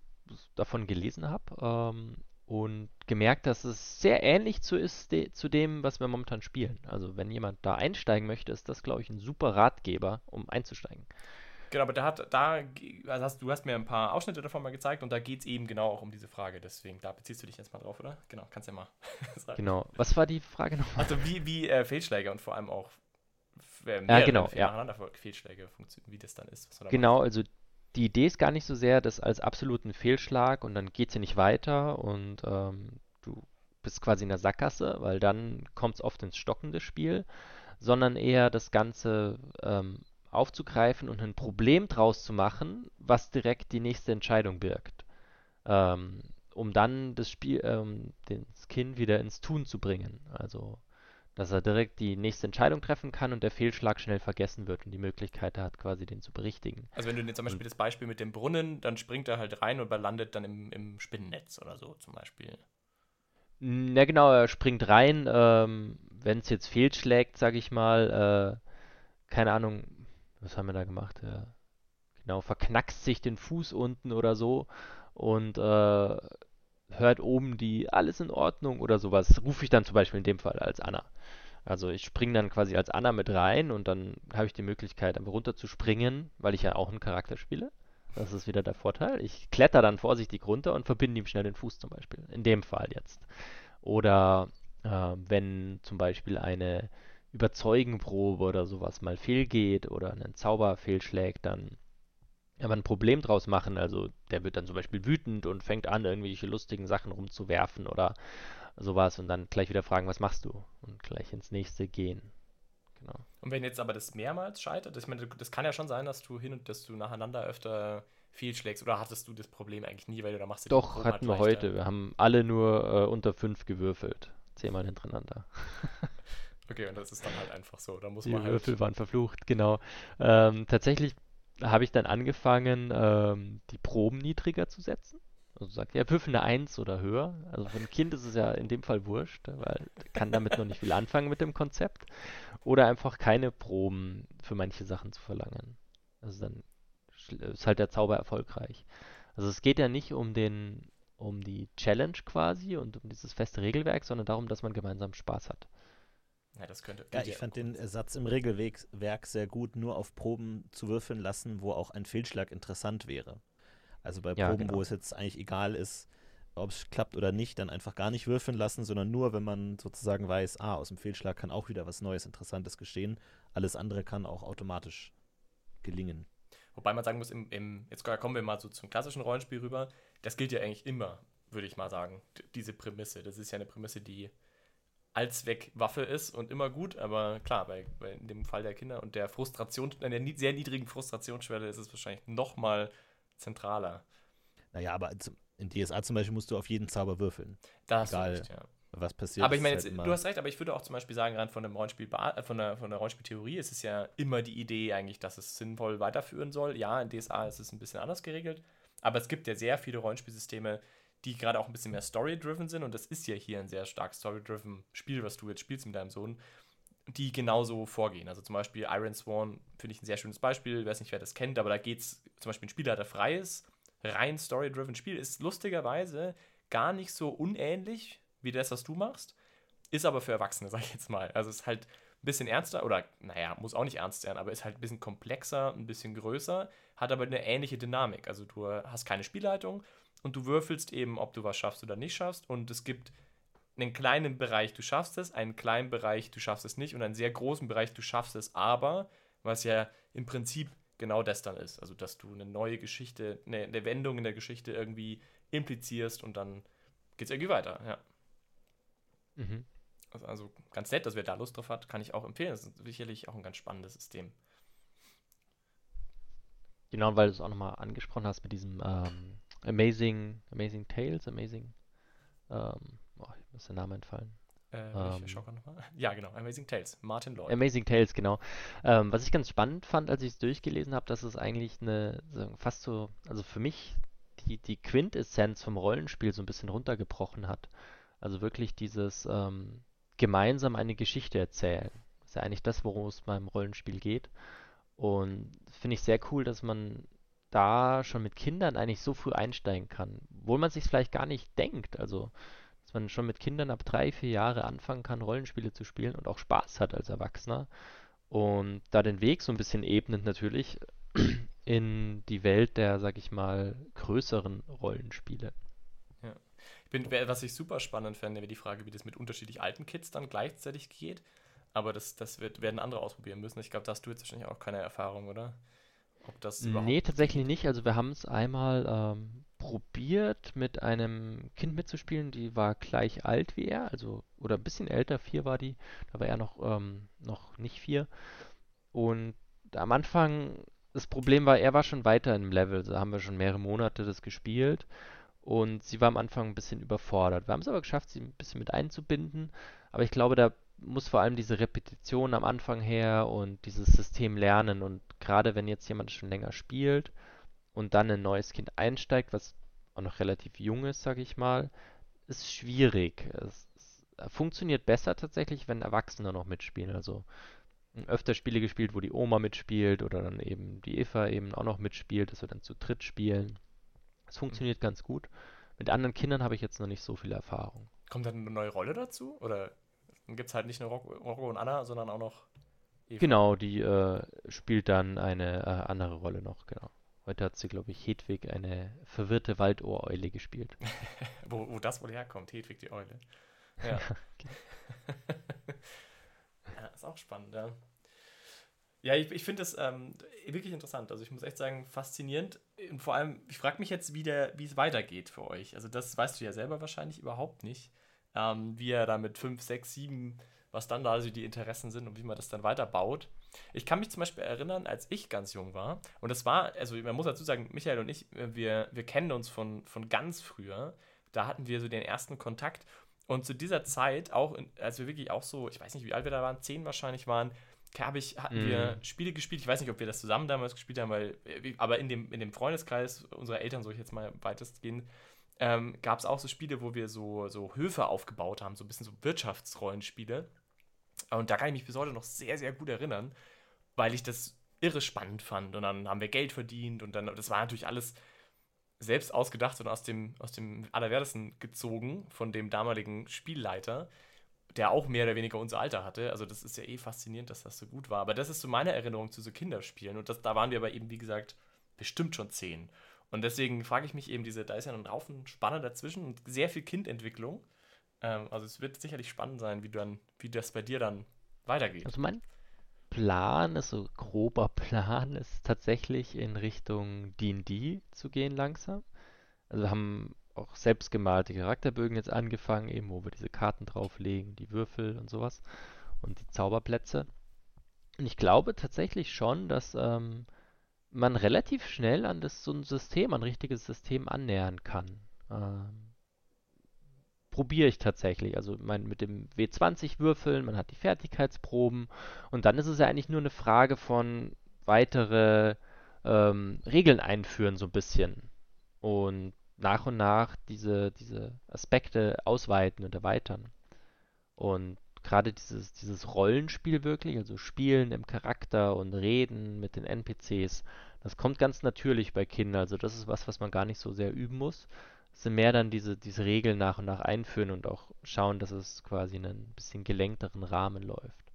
davon gelesen habe ähm, und gemerkt, dass es sehr ähnlich zu ist de zu dem, was wir momentan spielen. Also wenn jemand da einsteigen möchte, ist das, glaube ich, ein super Ratgeber, um einzusteigen. Genau, aber da hat, da, also hast, du hast mir ein paar Ausschnitte davon mal gezeigt und da geht es eben genau auch um diese Frage. Deswegen, da beziehst du dich jetzt mal drauf, oder? Genau, kannst ja mal sagen. Genau. Was war die Frage nochmal? Also wie, wie äh, Fehlschläge und vor allem auch äh, Ja, genau, ja. nacheinander Fehlschläge funktionieren, wie das dann ist. Genau, macht. also die Idee ist gar nicht so sehr, das als absoluten Fehlschlag und dann geht's hier nicht weiter und ähm, du bist quasi in der Sackgasse, weil dann kommt es oft ins Stocken des Spiel, sondern eher das Ganze ähm, aufzugreifen und ein Problem draus zu machen, was direkt die nächste Entscheidung birgt. Ähm, um dann das Spiel, ähm, das Kind wieder ins Tun zu bringen. Also dass er direkt die nächste Entscheidung treffen kann und der Fehlschlag schnell vergessen wird und die Möglichkeit hat, quasi den zu berichtigen. Also wenn du jetzt zum Beispiel das Beispiel mit dem Brunnen, dann springt er halt rein und landet dann im, im Spinnennetz oder so zum Beispiel. Na genau, er springt rein, ähm, wenn es jetzt fehlschlägt, sag ich mal, äh, keine Ahnung, was haben wir da gemacht? Ja, genau, verknackst sich den Fuß unten oder so und äh, hört oben die alles in Ordnung oder sowas. Rufe ich dann zum Beispiel in dem Fall als Anna. Also ich springe dann quasi als Anna mit rein und dann habe ich die Möglichkeit, einfach runter zu springen, weil ich ja auch einen Charakter spiele. Das ist wieder der Vorteil. Ich kletter dann vorsichtig runter und verbinde ihm schnell den Fuß zum Beispiel. In dem Fall jetzt. Oder äh, wenn zum Beispiel eine Überzeugenprobe oder sowas mal fehlgeht oder ein Zauber fehlschlägt, dann aber ein Problem draus machen. Also der wird dann zum Beispiel wütend und fängt an, irgendwelche lustigen Sachen rumzuwerfen oder sowas und dann gleich wieder fragen, was machst du? Und gleich ins nächste gehen. Genau. Und wenn jetzt aber das mehrmals scheitert, ich meine, das kann ja schon sein, dass du hin und dass du nacheinander öfter fehlschlägst oder hattest du das Problem eigentlich nie, weil du da machst du Doch, hatten wir leichter. heute. Wir haben alle nur äh, unter fünf gewürfelt. Zehnmal hintereinander. Okay, und das ist dann halt einfach so. Da muss Die man halt. Würfel waren verflucht, genau. Ähm, tatsächlich habe ich dann angefangen, ähm, die Proben niedriger zu setzen. Also sagt, ja, würfel eine Eins oder höher. Also für ein Kind ist es ja in dem Fall wurscht, weil kann damit noch nicht viel anfangen mit dem Konzept. Oder einfach keine Proben für manche Sachen zu verlangen. Also dann ist halt der Zauber erfolgreich. Also es geht ja nicht um den, um die Challenge quasi und um dieses feste Regelwerk, sondern darum, dass man gemeinsam Spaß hat. Ja, das könnte. Ja, ich fand den Satz im Regelwerk Werk sehr gut, nur auf Proben zu würfeln lassen, wo auch ein Fehlschlag interessant wäre. Also bei Ja, Proben, genau. wo es jetzt eigentlich egal ist, ob es klappt oder nicht, dann einfach gar nicht würfeln lassen, sondern nur, wenn man sozusagen weiß, ah, aus dem Fehlschlag kann auch wieder was Neues, Interessantes geschehen. Alles andere kann auch automatisch gelingen. Wobei man sagen muss, im, im, jetzt kommen wir mal so zum klassischen Rollenspiel rüber. Das gilt ja eigentlich immer, würde ich mal sagen. Diese Prämisse. Das ist ja eine Prämisse, die Allzweckwaffe ist und immer gut, aber klar, bei, bei in dem Fall der Kinder und der Frustration, der sehr niedrigen Frustrationsschwelle ist es wahrscheinlich noch mal zentraler. Naja, aber in DSA zum Beispiel musst du auf jeden Zauber würfeln. Da hast Egal. du recht, ja. Was passiert Aber ich meine, halt du hast recht, aber ich würde auch zum Beispiel sagen, rein von dem Rollenspiel, äh, von der, von der Rollenspieltheorie ist es ja immer die Idee eigentlich, dass es sinnvoll weiterführen soll. Ja, in DSA ist es ein bisschen anders geregelt, aber es gibt ja sehr viele Rollenspielsysteme, die gerade auch ein bisschen mehr story-driven sind und das ist ja hier ein sehr stark story-driven Spiel, was du jetzt spielst mit deinem Sohn, die genauso vorgehen. Also zum Beispiel Iron Sworn finde ich ein sehr schönes Beispiel, ich weiß nicht, wer das kennt, aber da geht es zum Beispiel ein Spieler, der frei rein story-driven Spiel, ist lustigerweise gar nicht so unähnlich wie das, was du machst, ist aber für Erwachsene, sag ich jetzt mal. Also ist halt ein bisschen ernster oder, naja, muss auch nicht ernst sein, aber ist halt ein bisschen komplexer, ein bisschen größer, hat aber eine ähnliche Dynamik. Also du hast keine Spielleitung und du würfelst eben, ob du was schaffst oder nicht schaffst und es gibt einen kleinen Bereich, du schaffst es, einen kleinen Bereich, du schaffst es nicht und einen sehr großen Bereich, du schaffst es aber, was ja im Prinzip genau das dann ist. Also, dass du eine neue Geschichte, eine, eine Wendung in der Geschichte irgendwie implizierst und dann geht es irgendwie weiter, ja. Mhm. Also, also ganz nett, dass wer da Lust drauf hat, kann ich auch empfehlen. Das ist sicherlich auch ein ganz spannendes System. Genau, weil du es auch nochmal angesprochen hast mit diesem ähm, Amazing, Amazing Tales, Amazing, ähm, oh, ich muss der Name entfallen. Äh, Ähm. ich. Ja, genau. Amazing Tales. Martin Lloyd. Amazing Tales, genau. Ähm, was ich ganz spannend fand, als ich es durchgelesen habe, dass es eigentlich eine, so, fast so, also für mich die, die Quintessenz vom Rollenspiel so ein bisschen runtergebrochen hat. Also wirklich dieses ähm, gemeinsam eine Geschichte erzählen. ist ja eigentlich das, worum es beim Rollenspiel geht. Und finde ich sehr cool, dass man da schon mit Kindern eigentlich so früh einsteigen kann, obwohl man sich vielleicht gar nicht denkt. Also, dass man schon mit Kindern ab drei, vier Jahre anfangen kann, Rollenspiele zu spielen und auch Spaß hat als Erwachsener. Und da den Weg so ein bisschen ebnet natürlich in die Welt der, sag ich mal, größeren Rollenspiele. Ich bin, was ich super spannend fände, wäre die Frage, wie das mit unterschiedlich alten Kids dann gleichzeitig geht. Aber das, das wird, werden andere ausprobieren müssen. Ich glaube, da hast du jetzt wahrscheinlich auch keine Erfahrung, oder? Ob das. Nee, tatsächlich nicht. Also wir haben es einmal ähm, probiert, mit einem Kind mitzuspielen, die war gleich alt wie er, also oder ein bisschen älter, vier war die, da war er noch, ähm, noch nicht vier. Und am Anfang, das Problem war, er war schon weiter im Level, da haben wir schon mehrere Monate das gespielt und sie war am Anfang ein bisschen überfordert. Wir haben es aber geschafft, sie ein bisschen mit einzubinden, aber ich glaube, da muss vor allem diese Repetition am Anfang her und dieses System lernen. Und gerade wenn jetzt jemand schon länger spielt und dann ein neues Kind einsteigt, was auch noch relativ jung ist, sage ich mal, ist schwierig. Es, es funktioniert besser tatsächlich, wenn Erwachsene noch mitspielen. Also öfter Spiele gespielt, wo die Oma mitspielt oder dann eben die Eva eben auch noch mitspielt, dass wir dann zu dritt spielen. Es funktioniert ganz gut. Mit anderen Kindern habe ich jetzt noch nicht so viel Erfahrung. Kommt dann eine neue Rolle dazu? Oder gibt es halt nicht nur Rocco, Rocco und Anna, sondern auch noch Eva? Genau, die äh, spielt dann eine äh, andere Rolle noch, genau. Heute hat sie, glaube ich, Hedwig, eine verwirrte Waldohreule gespielt. Wo, wo das wohl herkommt, Hedwig die Eule. Ja. ja, ist auch spannend, ja. Ja, ich, ich finde das ähm, wirklich interessant. Also ich muss echt sagen, faszinierend. Und vor allem, ich frage mich jetzt, wie, der, wie es weitergeht für euch. Also das weißt du ja selber wahrscheinlich überhaupt nicht. Ähm, wie er da mit 5, 6, 7, was dann da also die Interessen sind und wie man das dann weiterbaut. Ich kann mich zum Beispiel erinnern, als ich ganz jung war, und das war, also man muss dazu sagen, Michael und ich, äh, wir, wir kennen uns von, von ganz früher. Da hatten wir so den ersten Kontakt. Und zu dieser Zeit, auch, in, als wir wirklich auch so, ich weiß nicht, wie alt wir da waren, zehn wahrscheinlich waren, hab ich, hatten wir Mhm. Spiele gespielt. Ich weiß nicht, ob wir das zusammen damals gespielt haben, weil, äh, aber in dem, in dem Freundeskreis unserer Eltern, so ich jetzt mal weitestgehend, ähm, gab es auch so Spiele, wo wir so, so Höfe aufgebaut haben, so ein bisschen so Wirtschaftsrollenspiele. Und da kann ich mich bis heute noch sehr, sehr gut erinnern, weil ich das irre spannend fand. Und dann haben wir Geld verdient und dann, das war natürlich alles selbst ausgedacht und aus dem, aus dem Allerwertesten gezogen von dem damaligen Spielleiter, der auch mehr oder weniger unser Alter hatte. Also das ist ja eh faszinierend, dass das so gut war. Aber das ist so meine Erinnerung zu so Kinderspielen. Und das, da waren wir aber eben, wie gesagt, bestimmt schon zehn. Und deswegen frage ich mich eben, diese, da ist ja ein Haufen Spanne dazwischen und sehr viel Kindentwicklung. Ähm, also es wird sicherlich spannend sein, wie, dann, wie das bei dir dann weitergeht. Also mein Plan ist, so grober Plan ist tatsächlich in Richtung D&D zu gehen langsam. Also wir haben auch selbstgemalte Charakterbögen jetzt angefangen, eben wo wir diese Karten drauflegen, die Würfel und sowas und die Zauberplätze. Und ich glaube tatsächlich schon, dass ähm, man relativ schnell an das so ein System, ein richtiges System annähern kann. Ähm, probiere ich tatsächlich. Also mein, mit dem W20 würfeln, man hat die Fertigkeitsproben und dann ist es ja eigentlich nur eine Frage von weitere ähm, Regeln einführen, so ein bisschen. Und nach und nach diese, diese Aspekte ausweiten und erweitern. Und gerade dieses, dieses Rollenspiel wirklich, also Spielen im Charakter und Reden mit den NPCs, das kommt ganz natürlich bei Kindern. Also das ist was, was man gar nicht so sehr üben muss. Es sind mehr dann diese, diese Regeln nach und nach einführen und auch schauen, dass es quasi in einen bisschen gelenkteren Rahmen läuft.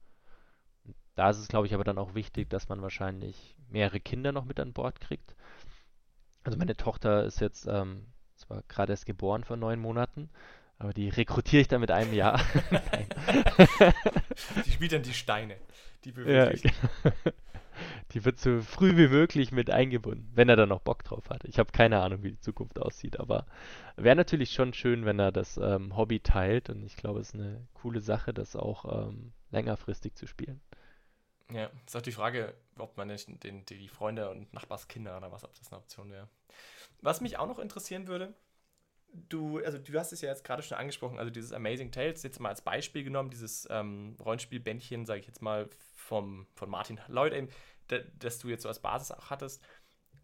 Da ist es, glaube ich, aber dann auch wichtig, dass man wahrscheinlich mehrere Kinder noch mit an Bord kriegt. Also meine Tochter ist jetzt ähm, zwar gerade erst geboren vor neun Monaten, aber die rekrutiere ich dann mit einem Jahr. Nein. Die spielt dann die Steine. Die Ja, genau. Die wird so früh wie möglich mit eingebunden, wenn er dann noch Bock drauf hat. Ich habe keine Ahnung, wie die Zukunft aussieht, aber wäre natürlich schon schön, wenn er das ähm, Hobby teilt und ich glaube, es ist eine coole Sache, das auch ähm, längerfristig zu spielen. Ja, ist auch die Frage, ob man nicht den, die Freunde und Nachbarskinder oder was, ob das eine Option wäre. Was mich auch noch interessieren würde, du, also du hast es ja jetzt gerade schon angesprochen, also dieses Amazing Tales, jetzt mal als Beispiel genommen, dieses ähm, Rollenspielbändchen, sage ich jetzt mal, vom, von Martin Lloyd eben, das du jetzt so als Basis auch hattest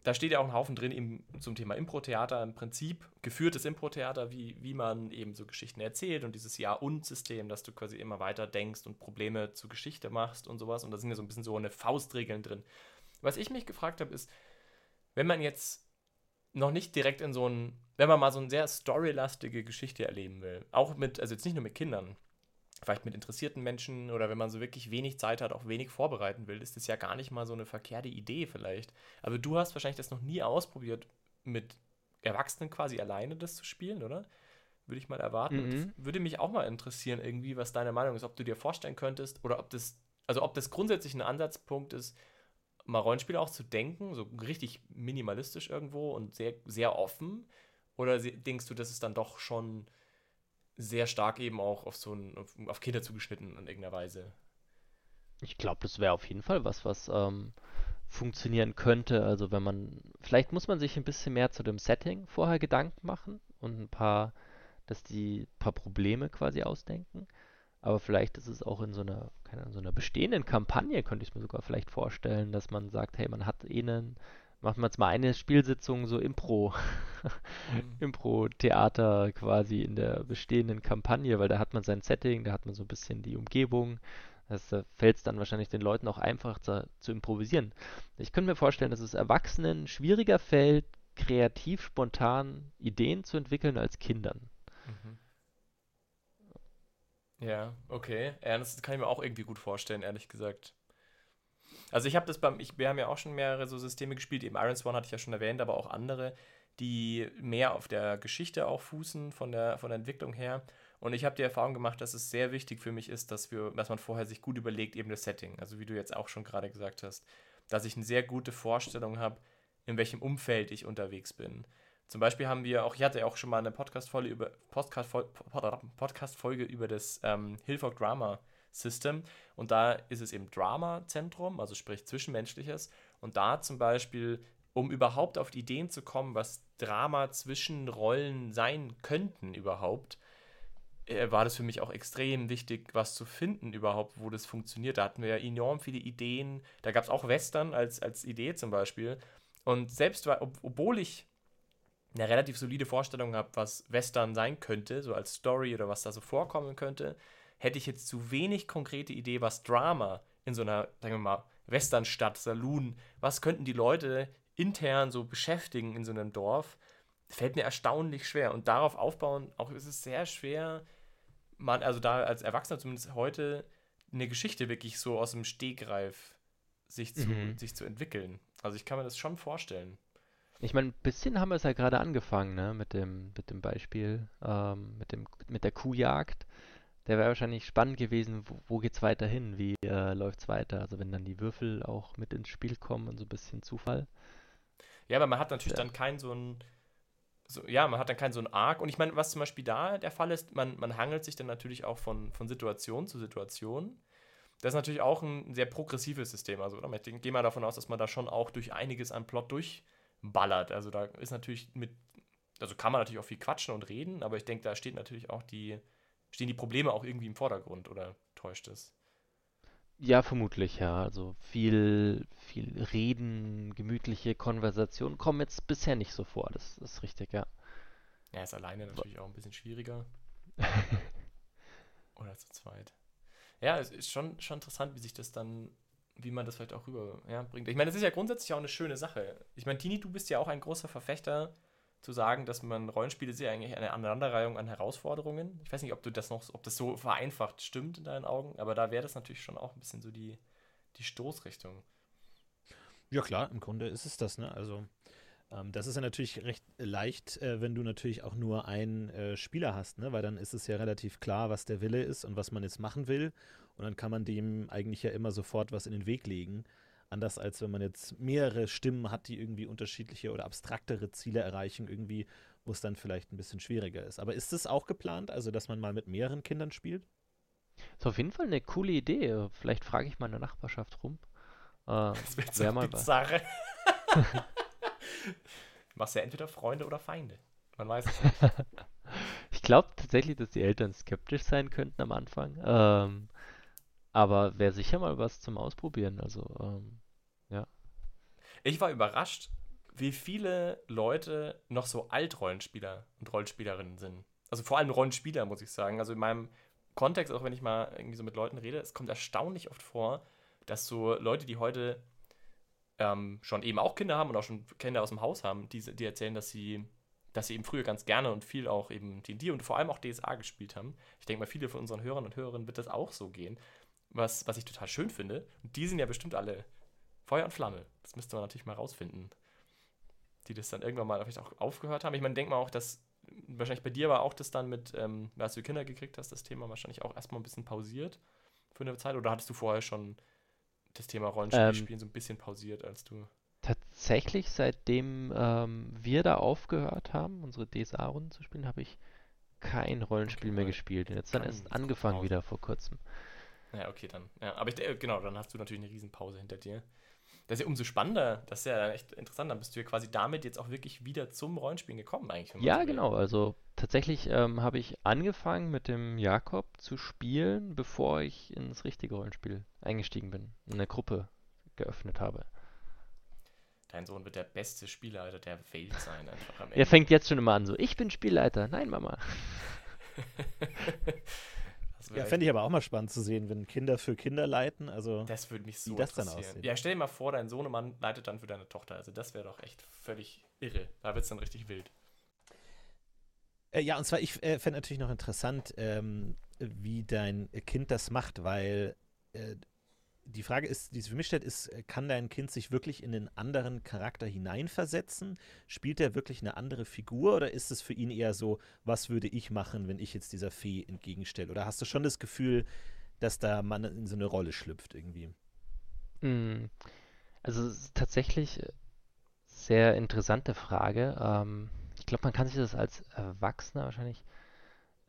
da steht ja auch ein Haufen drin eben zum Thema Impro-Theater im Prinzip, geführtes Impro-Theater, wie, wie man eben so Geschichten erzählt und dieses Ja-und-System, dass du quasi immer weiter denkst und Probleme zur Geschichte machst und sowas. Und da sind ja so ein bisschen so eine Faustregeln drin. Was ich mich gefragt habe, ist, wenn man jetzt noch nicht direkt in so ein, wenn man mal so eine sehr storylastige Geschichte erleben will, auch mit, also jetzt nicht nur mit Kindern, vielleicht mit interessierten Menschen oder wenn man so wirklich wenig Zeit hat, auch wenig vorbereiten will, ist das ja gar nicht mal so eine verkehrte Idee vielleicht. Aber du hast wahrscheinlich das noch nie ausprobiert, mit Erwachsenen quasi alleine das zu spielen, oder? Würde ich mal erwarten. Mhm. würde mich auch mal interessieren, irgendwie, was deine Meinung ist, ob du dir vorstellen könntest oder ob das, also ob das grundsätzlich ein Ansatzpunkt ist, mal Rollenspiele auch zu denken, so richtig minimalistisch irgendwo und sehr, sehr offen. Oder denkst du, das ist dann doch schon sehr stark eben auch auf so ein, auf, Kinder zugeschnitten in irgendeiner Weise. Ich glaube, das wäre auf jeden Fall was, was ähm, funktionieren könnte. Also wenn man, vielleicht muss man sich ein bisschen mehr zu dem Setting vorher Gedanken machen und ein paar, dass die paar Probleme quasi ausdenken. Aber vielleicht ist es auch in so einer, keine Ahnung, so einer bestehenden Kampagne, könnte ich es mir sogar vielleicht vorstellen, dass man sagt, hey, man hat eh einen machen wir jetzt mal eine Spielsitzung so Impro, mhm. Impro-Theater quasi in der bestehenden Kampagne, weil da hat man sein Setting, da hat man so ein bisschen die Umgebung. Das da fällt es dann wahrscheinlich den Leuten auch einfach zu, zu improvisieren. Ich könnte mir vorstellen, dass es Erwachsenen schwieriger fällt, kreativ, spontan Ideen zu entwickeln als Kindern. Mhm. Ja, okay. Ja, das kann ich mir auch irgendwie gut vorstellen, ehrlich gesagt. Also ich habe das beim, ich, wir haben ja auch schon mehrere so Systeme gespielt, eben Iron Swan hatte ich ja schon erwähnt, aber auch andere, die mehr auf der Geschichte auch fußen von der, von der Entwicklung her. Und ich habe die Erfahrung gemacht, dass es sehr wichtig für mich ist, dass wir, dass man vorher sich gut überlegt, eben das Setting. Also wie du jetzt auch schon gerade gesagt hast, dass ich eine sehr gute Vorstellung habe, in welchem Umfeld ich unterwegs bin. Zum Beispiel haben wir auch, ich hatte auch schon mal eine Podcast-Folge über, Podcast, über das ähm, Hillfolk Drama System. Und da ist es eben Drama-Zentrum, also sprich Zwischenmenschliches. Und da zum Beispiel, um überhaupt auf Ideen zu kommen, was Drama zwischen Rollen sein könnten überhaupt, äh, war das für mich auch extrem wichtig, was zu finden überhaupt, wo das funktioniert. Da hatten wir ja enorm viele Ideen. Da gab es auch Western als, als Idee zum Beispiel. Und selbst, ob, obwohl ich eine relativ solide Vorstellung habe, was Western sein könnte, so als Story oder was da so vorkommen könnte, hätte ich jetzt zu wenig konkrete Idee, was Drama in so einer, sagen wir mal, Westernstadt, Saloon, was könnten die Leute intern so beschäftigen in so einem Dorf, fällt mir erstaunlich schwer. Und darauf aufbauen, auch ist es sehr schwer, man, also da als Erwachsener zumindest heute, eine Geschichte wirklich so aus dem Stegreif sich zu, mhm. sich zu entwickeln. Also ich kann mir das schon vorstellen. Ich meine, ein bisschen haben wir es ja gerade angefangen, ne, mit dem, mit dem Beispiel, ähm, mit dem, mit der Kuhjagd der wäre wahrscheinlich spannend gewesen, wo, wo geht's weiter hin? Wie äh, läuft's weiter? Also wenn dann die Würfel auch mit ins Spiel kommen und so ein bisschen Zufall. Ja, aber man hat natürlich ja. dann kein so ein so, ja, man hat dann keinen so ein Arc. Und ich meine, was zum Beispiel da der Fall ist, man, man hangelt sich dann natürlich auch von, von Situation zu Situation. Das ist natürlich auch ein sehr progressives System. Also, oder? ich gehe mal davon aus, dass man da schon auch durch einiges an Plot durchballert. Also, da ist natürlich mit, also kann man natürlich auch viel quatschen und reden, aber ich denke, da steht natürlich auch die, stehen die Probleme auch irgendwie im Vordergrund oder täuscht es? Ja, vermutlich, ja. Also viel, viel Reden, gemütliche Konversationen kommen jetzt bisher nicht so vor. Das, das ist richtig, ja. Ja, ist alleine natürlich auch ein bisschen schwieriger. Oder zu zweit. Ja, es ist schon, schon interessant, wie sich das dann, wie man das vielleicht auch rüberbringt. Ja, ich meine, das ist ja grundsätzlich auch eine schöne Sache. Ich meine, Tini, du bist ja auch ein großer Verfechter zu sagen, dass man Rollenspiele sehr eigentlich eine Aneinanderreihung an Herausforderungen. Ich weiß nicht, ob du das noch, ob das so vereinfacht stimmt in deinen Augen, aber da wäre das natürlich schon auch ein bisschen so die, die Stoßrichtung. Ja klar, im Grunde ist es das, ne? Also ähm, das ist ja natürlich recht leicht, äh, wenn du natürlich auch nur einen äh, Spieler hast, ne? Weil dann ist es ja relativ klar, was der Wille ist und was man jetzt machen will. Und dann kann man dem eigentlich ja immer sofort was in den Weg legen. Anders als wenn man jetzt mehrere Stimmen hat, die irgendwie unterschiedliche oder abstraktere Ziele erreichen, irgendwie, wo es dann vielleicht ein bisschen schwieriger ist. Aber ist es auch geplant, also dass man mal mit mehreren Kindern spielt? Ist auf jeden Fall eine coole Idee. Vielleicht frage ich mal in der Nachbarschaft rum. Äh, Das wäre wär so mal du machst ja entweder Freunde oder Feinde. Man weiß es nicht. Ich glaube tatsächlich, dass die Eltern skeptisch sein könnten am Anfang. Ähm, aber wäre sicher mal was zum Ausprobieren. Also, ähm, Ich war überrascht, wie viele Leute noch so Altrollenspieler und Rollenspielerinnen sind. Also vor allem Rollenspieler, muss ich sagen. Also in meinem Kontext, auch wenn ich mal irgendwie so mit Leuten rede, es kommt erstaunlich oft vor, dass so Leute, die heute ähm, schon eben auch Kinder haben und auch schon Kinder aus dem Haus haben, die, die erzählen, dass sie, dass sie eben früher ganz gerne und viel auch eben D&D und vor allem auch DSA gespielt haben. Ich denke mal, viele von unseren Hörern und Hörerinnen wird das auch so gehen, was, was ich total schön finde. Und die sind ja bestimmt alle Feuer und Flamme. Das müsste man natürlich mal rausfinden. Die das dann irgendwann mal vielleicht auch aufgehört haben. Ich meine, denk mal auch, dass wahrscheinlich bei dir war auch das dann mit, ähm, als du Kinder gekriegt hast, das Thema wahrscheinlich auch erstmal ein bisschen pausiert für eine Zeit. Oder hattest du vorher schon das Thema Rollenspiel Ähm, so ein bisschen pausiert, als du. tatsächlich, seitdem ähm, wir da aufgehört haben, unsere DSA-Runden zu spielen, habe ich kein Rollenspiel Okay, mehr gespielt. Und jetzt dann erst angefangen wieder vor kurzem. Ja, okay, dann. Ja, aber ich, äh, genau, dann hast du natürlich eine Riesenpause hinter dir. Das ist ja umso spannender. Das ist ja echt interessant. Dann bist du ja quasi damit jetzt auch wirklich wieder zum Rollenspielen gekommen, eigentlich. Ja, so genau. Also tatsächlich ähm, habe ich angefangen mit dem Jakob zu spielen, bevor ich ins richtige Rollenspiel eingestiegen bin, eine Gruppe geöffnet habe. Dein Sohn wird der beste Spielleiter der Welt sein, einfach am Er Ende. fängt jetzt schon immer an so, ich bin Spielleiter. Nein, Mama. Ja, fände ich aber auch mal spannend zu sehen, wenn Kinder für Kinder leiten. Also, Das würde mich so das dann interessieren. aussehen. Ja, stell dir mal vor, dein Sohnemann leitet dann für deine Tochter. Also das wäre doch echt völlig irre. Da wird es dann richtig wild. Äh, ja, und zwar, ich äh, fände natürlich noch interessant, ähm, wie dein Kind das macht, weil äh, die Frage ist, die sich für mich stellt, ist, äh, kann dein Kind sich wirklich in einen anderen Charakter hineinversetzen? Spielt er wirklich eine andere Figur oder ist es für ihn eher so, was würde ich machen, wenn ich jetzt dieser Fee entgegenstelle? Oder hast du schon das Gefühl, dass da man in so eine Rolle schlüpft irgendwie? Mm, Also es ist tatsächlich äh, sehr interessante Frage. Ähm, ich glaube, man kann sich das als Erwachsener wahrscheinlich.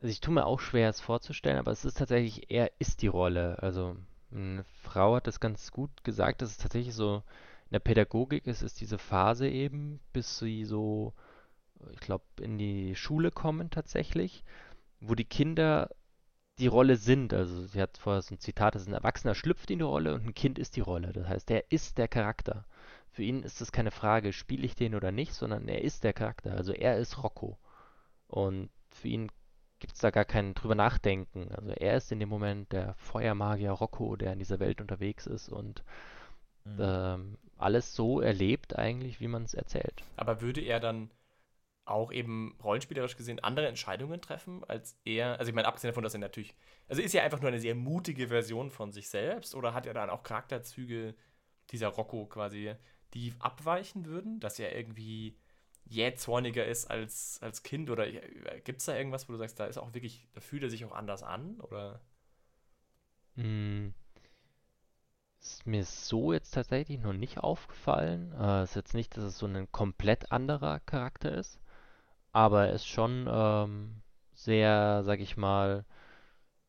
Also ich tue mir auch schwer, es vorzustellen, aber es ist tatsächlich, er ist die Rolle. Also eine Frau hat das ganz gut gesagt, dass es tatsächlich so in der Pädagogik ist, ist diese Phase eben, bis sie so, ich glaube, in die Schule kommen tatsächlich, wo die Kinder die Rolle sind. Also sie hat vorher so ein Zitat, das ist ein Erwachsener schlüpft in die Rolle und ein Kind ist die Rolle. Das heißt, er ist der Charakter. Für ihn ist es keine Frage, spiele ich den oder nicht, sondern er ist der Charakter. Also er ist Rocco. Und für ihn gibt es da gar kein drüber nachdenken. Also er ist in dem Moment der Feuermagier Rocco, der in dieser Welt unterwegs ist und Mhm. ähm, alles so erlebt eigentlich, wie man es erzählt. Aber würde er dann auch eben rollenspielerisch gesehen andere Entscheidungen treffen, als er, also ich meine, abgesehen davon, dass er natürlich, also ist er einfach nur eine sehr mutige Version von sich selbst oder hat er dann auch Charakterzüge dieser Rocco quasi, die abweichen würden, dass er irgendwie jähzorniger ist als, als Kind oder gibt es da irgendwas, wo du sagst, da ist auch wirklich, da fühlt er sich auch anders an oder? Hm. Ist mir so jetzt tatsächlich noch nicht aufgefallen. Äh, ist jetzt nicht, dass es so ein komplett anderer Charakter ist, aber er ist schon ähm, sehr, sag ich mal,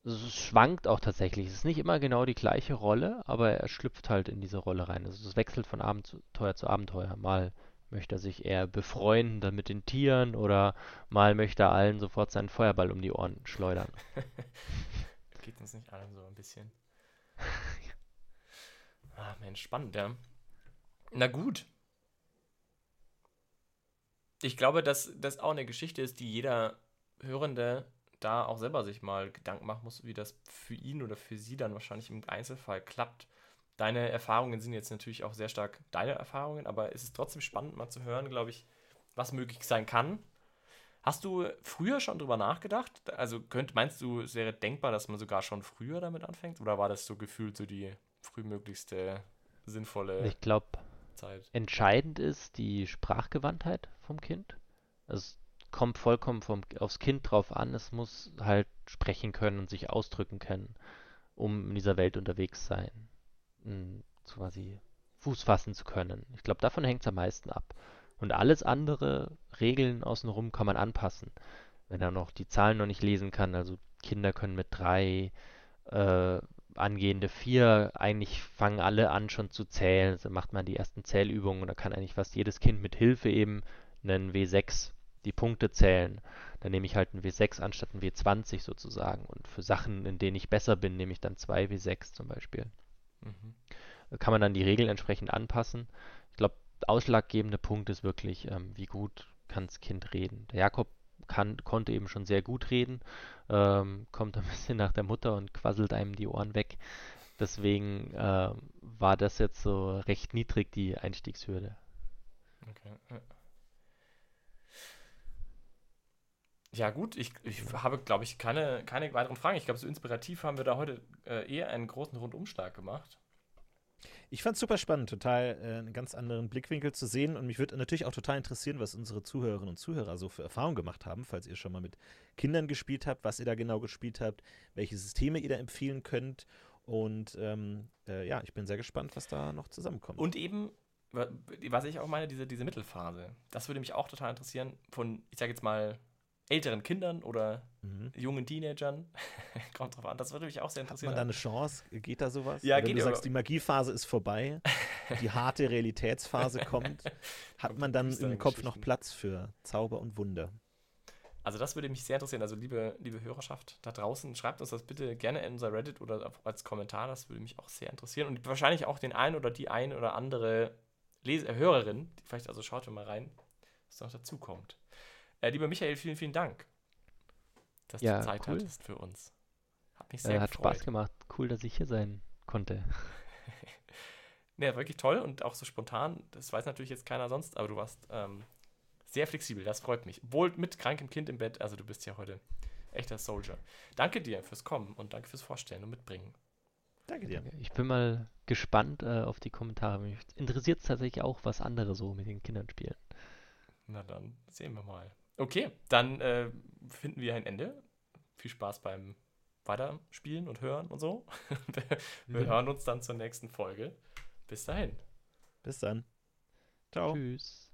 es schwankt auch tatsächlich. Es ist nicht immer genau die gleiche Rolle, aber er schlüpft halt in diese Rolle rein. Also es wechselt von Abenteuer zu Abenteuer. Mal möchte er sich eher befreunden dann mit den Tieren oder mal möchte er allen sofort seinen Feuerball um die Ohren schleudern. Geht uns nicht allen so ein bisschen. ah, Mensch, spannend, ja. Na gut. Ich glaube, dass das auch eine Geschichte ist, die jeder Hörende da auch selber sich mal Gedanken machen muss, wie das für ihn oder für sie dann wahrscheinlich im Einzelfall klappt. Deine Erfahrungen sind jetzt natürlich auch sehr stark deine Erfahrungen, aber es ist trotzdem spannend mal zu hören, glaube ich, was möglich sein kann. Hast du früher schon drüber nachgedacht? Also könnt, meinst du, es wäre denkbar, dass man sogar schon früher damit anfängt? Oder war das so gefühlt so die frühmöglichste sinnvolle Ich glaube, Zeit? entscheidend ist die Sprachgewandtheit vom Kind. Es kommt vollkommen vom, aufs Kind drauf an. Es muss halt sprechen können und sich ausdrücken können, um in dieser Welt unterwegs sein, m, quasi Fuß fassen zu können. Ich glaube, davon hängt es am meisten ab. Und alles andere, Regeln außenrum, kann man anpassen. Wenn er noch die Zahlen noch nicht lesen kann, also Kinder können mit drei äh, angehende vier, eigentlich fangen alle an schon zu zählen. Also macht man die ersten Zählübungen und da kann eigentlich fast jedes Kind mit Hilfe eben einen W6 die Punkte zählen. Dann nehme ich halt ein W6 anstatt ein W20 sozusagen. Und für Sachen, in denen ich besser bin, nehme ich dann zwei W6 zum Beispiel. Mhm. Kann man dann die Regeln entsprechend anpassen. Ich glaube, ausschlaggebende Punkt ist wirklich, ähm, wie gut kann das Kind reden. Der Jakob kann, konnte eben schon sehr gut reden, ähm, kommt ein bisschen nach der Mutter und quasselt einem die Ohren weg. Deswegen äh, war das jetzt so recht niedrig, die Einstiegshürde. Okay. Ja. Gut, ich, ich habe, glaube ich, keine, keine weiteren Fragen. Ich glaube, so inspirativ haben wir da heute äh, eher einen großen Rundumschlag gemacht. Ich fand es super spannend, total äh, einen ganz anderen Blickwinkel zu sehen. Und mich würde natürlich auch total interessieren, was unsere Zuhörerinnen und Zuhörer so für Erfahrungen gemacht haben, falls ihr schon mal mit Kindern gespielt habt, was ihr da genau gespielt habt, welche Systeme ihr da empfehlen könnt. Und ähm, äh, ja, ich bin sehr gespannt, was da noch zusammenkommt. Und eben, wa- was ich auch meine, diese, diese Mittelphase. Das würde mich auch total interessieren von, ich sage jetzt mal, älteren Kindern oder Mhm. jungen Teenagern. Kommt drauf an. Das würde mich auch sehr Hat interessieren. man da eine Chance? Geht da sowas? Ja, Wenn geht du sagst, die Magiephase ist vorbei, die harte Realitätsphase kommt, hat man dann im Kopf noch. Platz für Zauber und Wunder? Also das würde mich sehr interessieren. Also liebe, liebe Hörerschaft da draußen, schreibt uns das bitte gerne in unser Reddit oder als Kommentar. Das würde mich auch sehr interessieren. Und wahrscheinlich auch den einen oder die ein oder andere Lese äh, Hörerin. Die vielleicht, also schaut mal rein, was noch dazu kommt. Äh, lieber Michael, vielen, vielen Dank, dass Ja, du Zeit cool. hattest für uns. Hat mich sehr Äh, hat gefreut. Spaß gemacht. Cool, dass ich hier sein konnte. Ja, wirklich toll und auch so spontan. Das weiß natürlich jetzt keiner sonst, aber du warst ähm, sehr flexibel. Das freut mich. Wohl mit krankem Kind im Bett. Also du bist ja heute echter Soldier. Danke dir fürs Kommen und danke fürs Vorstellen und Mitbringen. Danke dir. Ich bin mal gespannt äh, auf die Kommentare. Mich interessiert es tatsächlich auch, was andere so mit den Kindern spielen. Na dann sehen wir mal. Okay, dann äh, finden wir ein Ende. Viel Spaß beim Weiterspielen und Hören und so. wir Ja. hören uns dann zur nächsten Folge. Bis dahin. Bis dann. Ciao. Tschüss.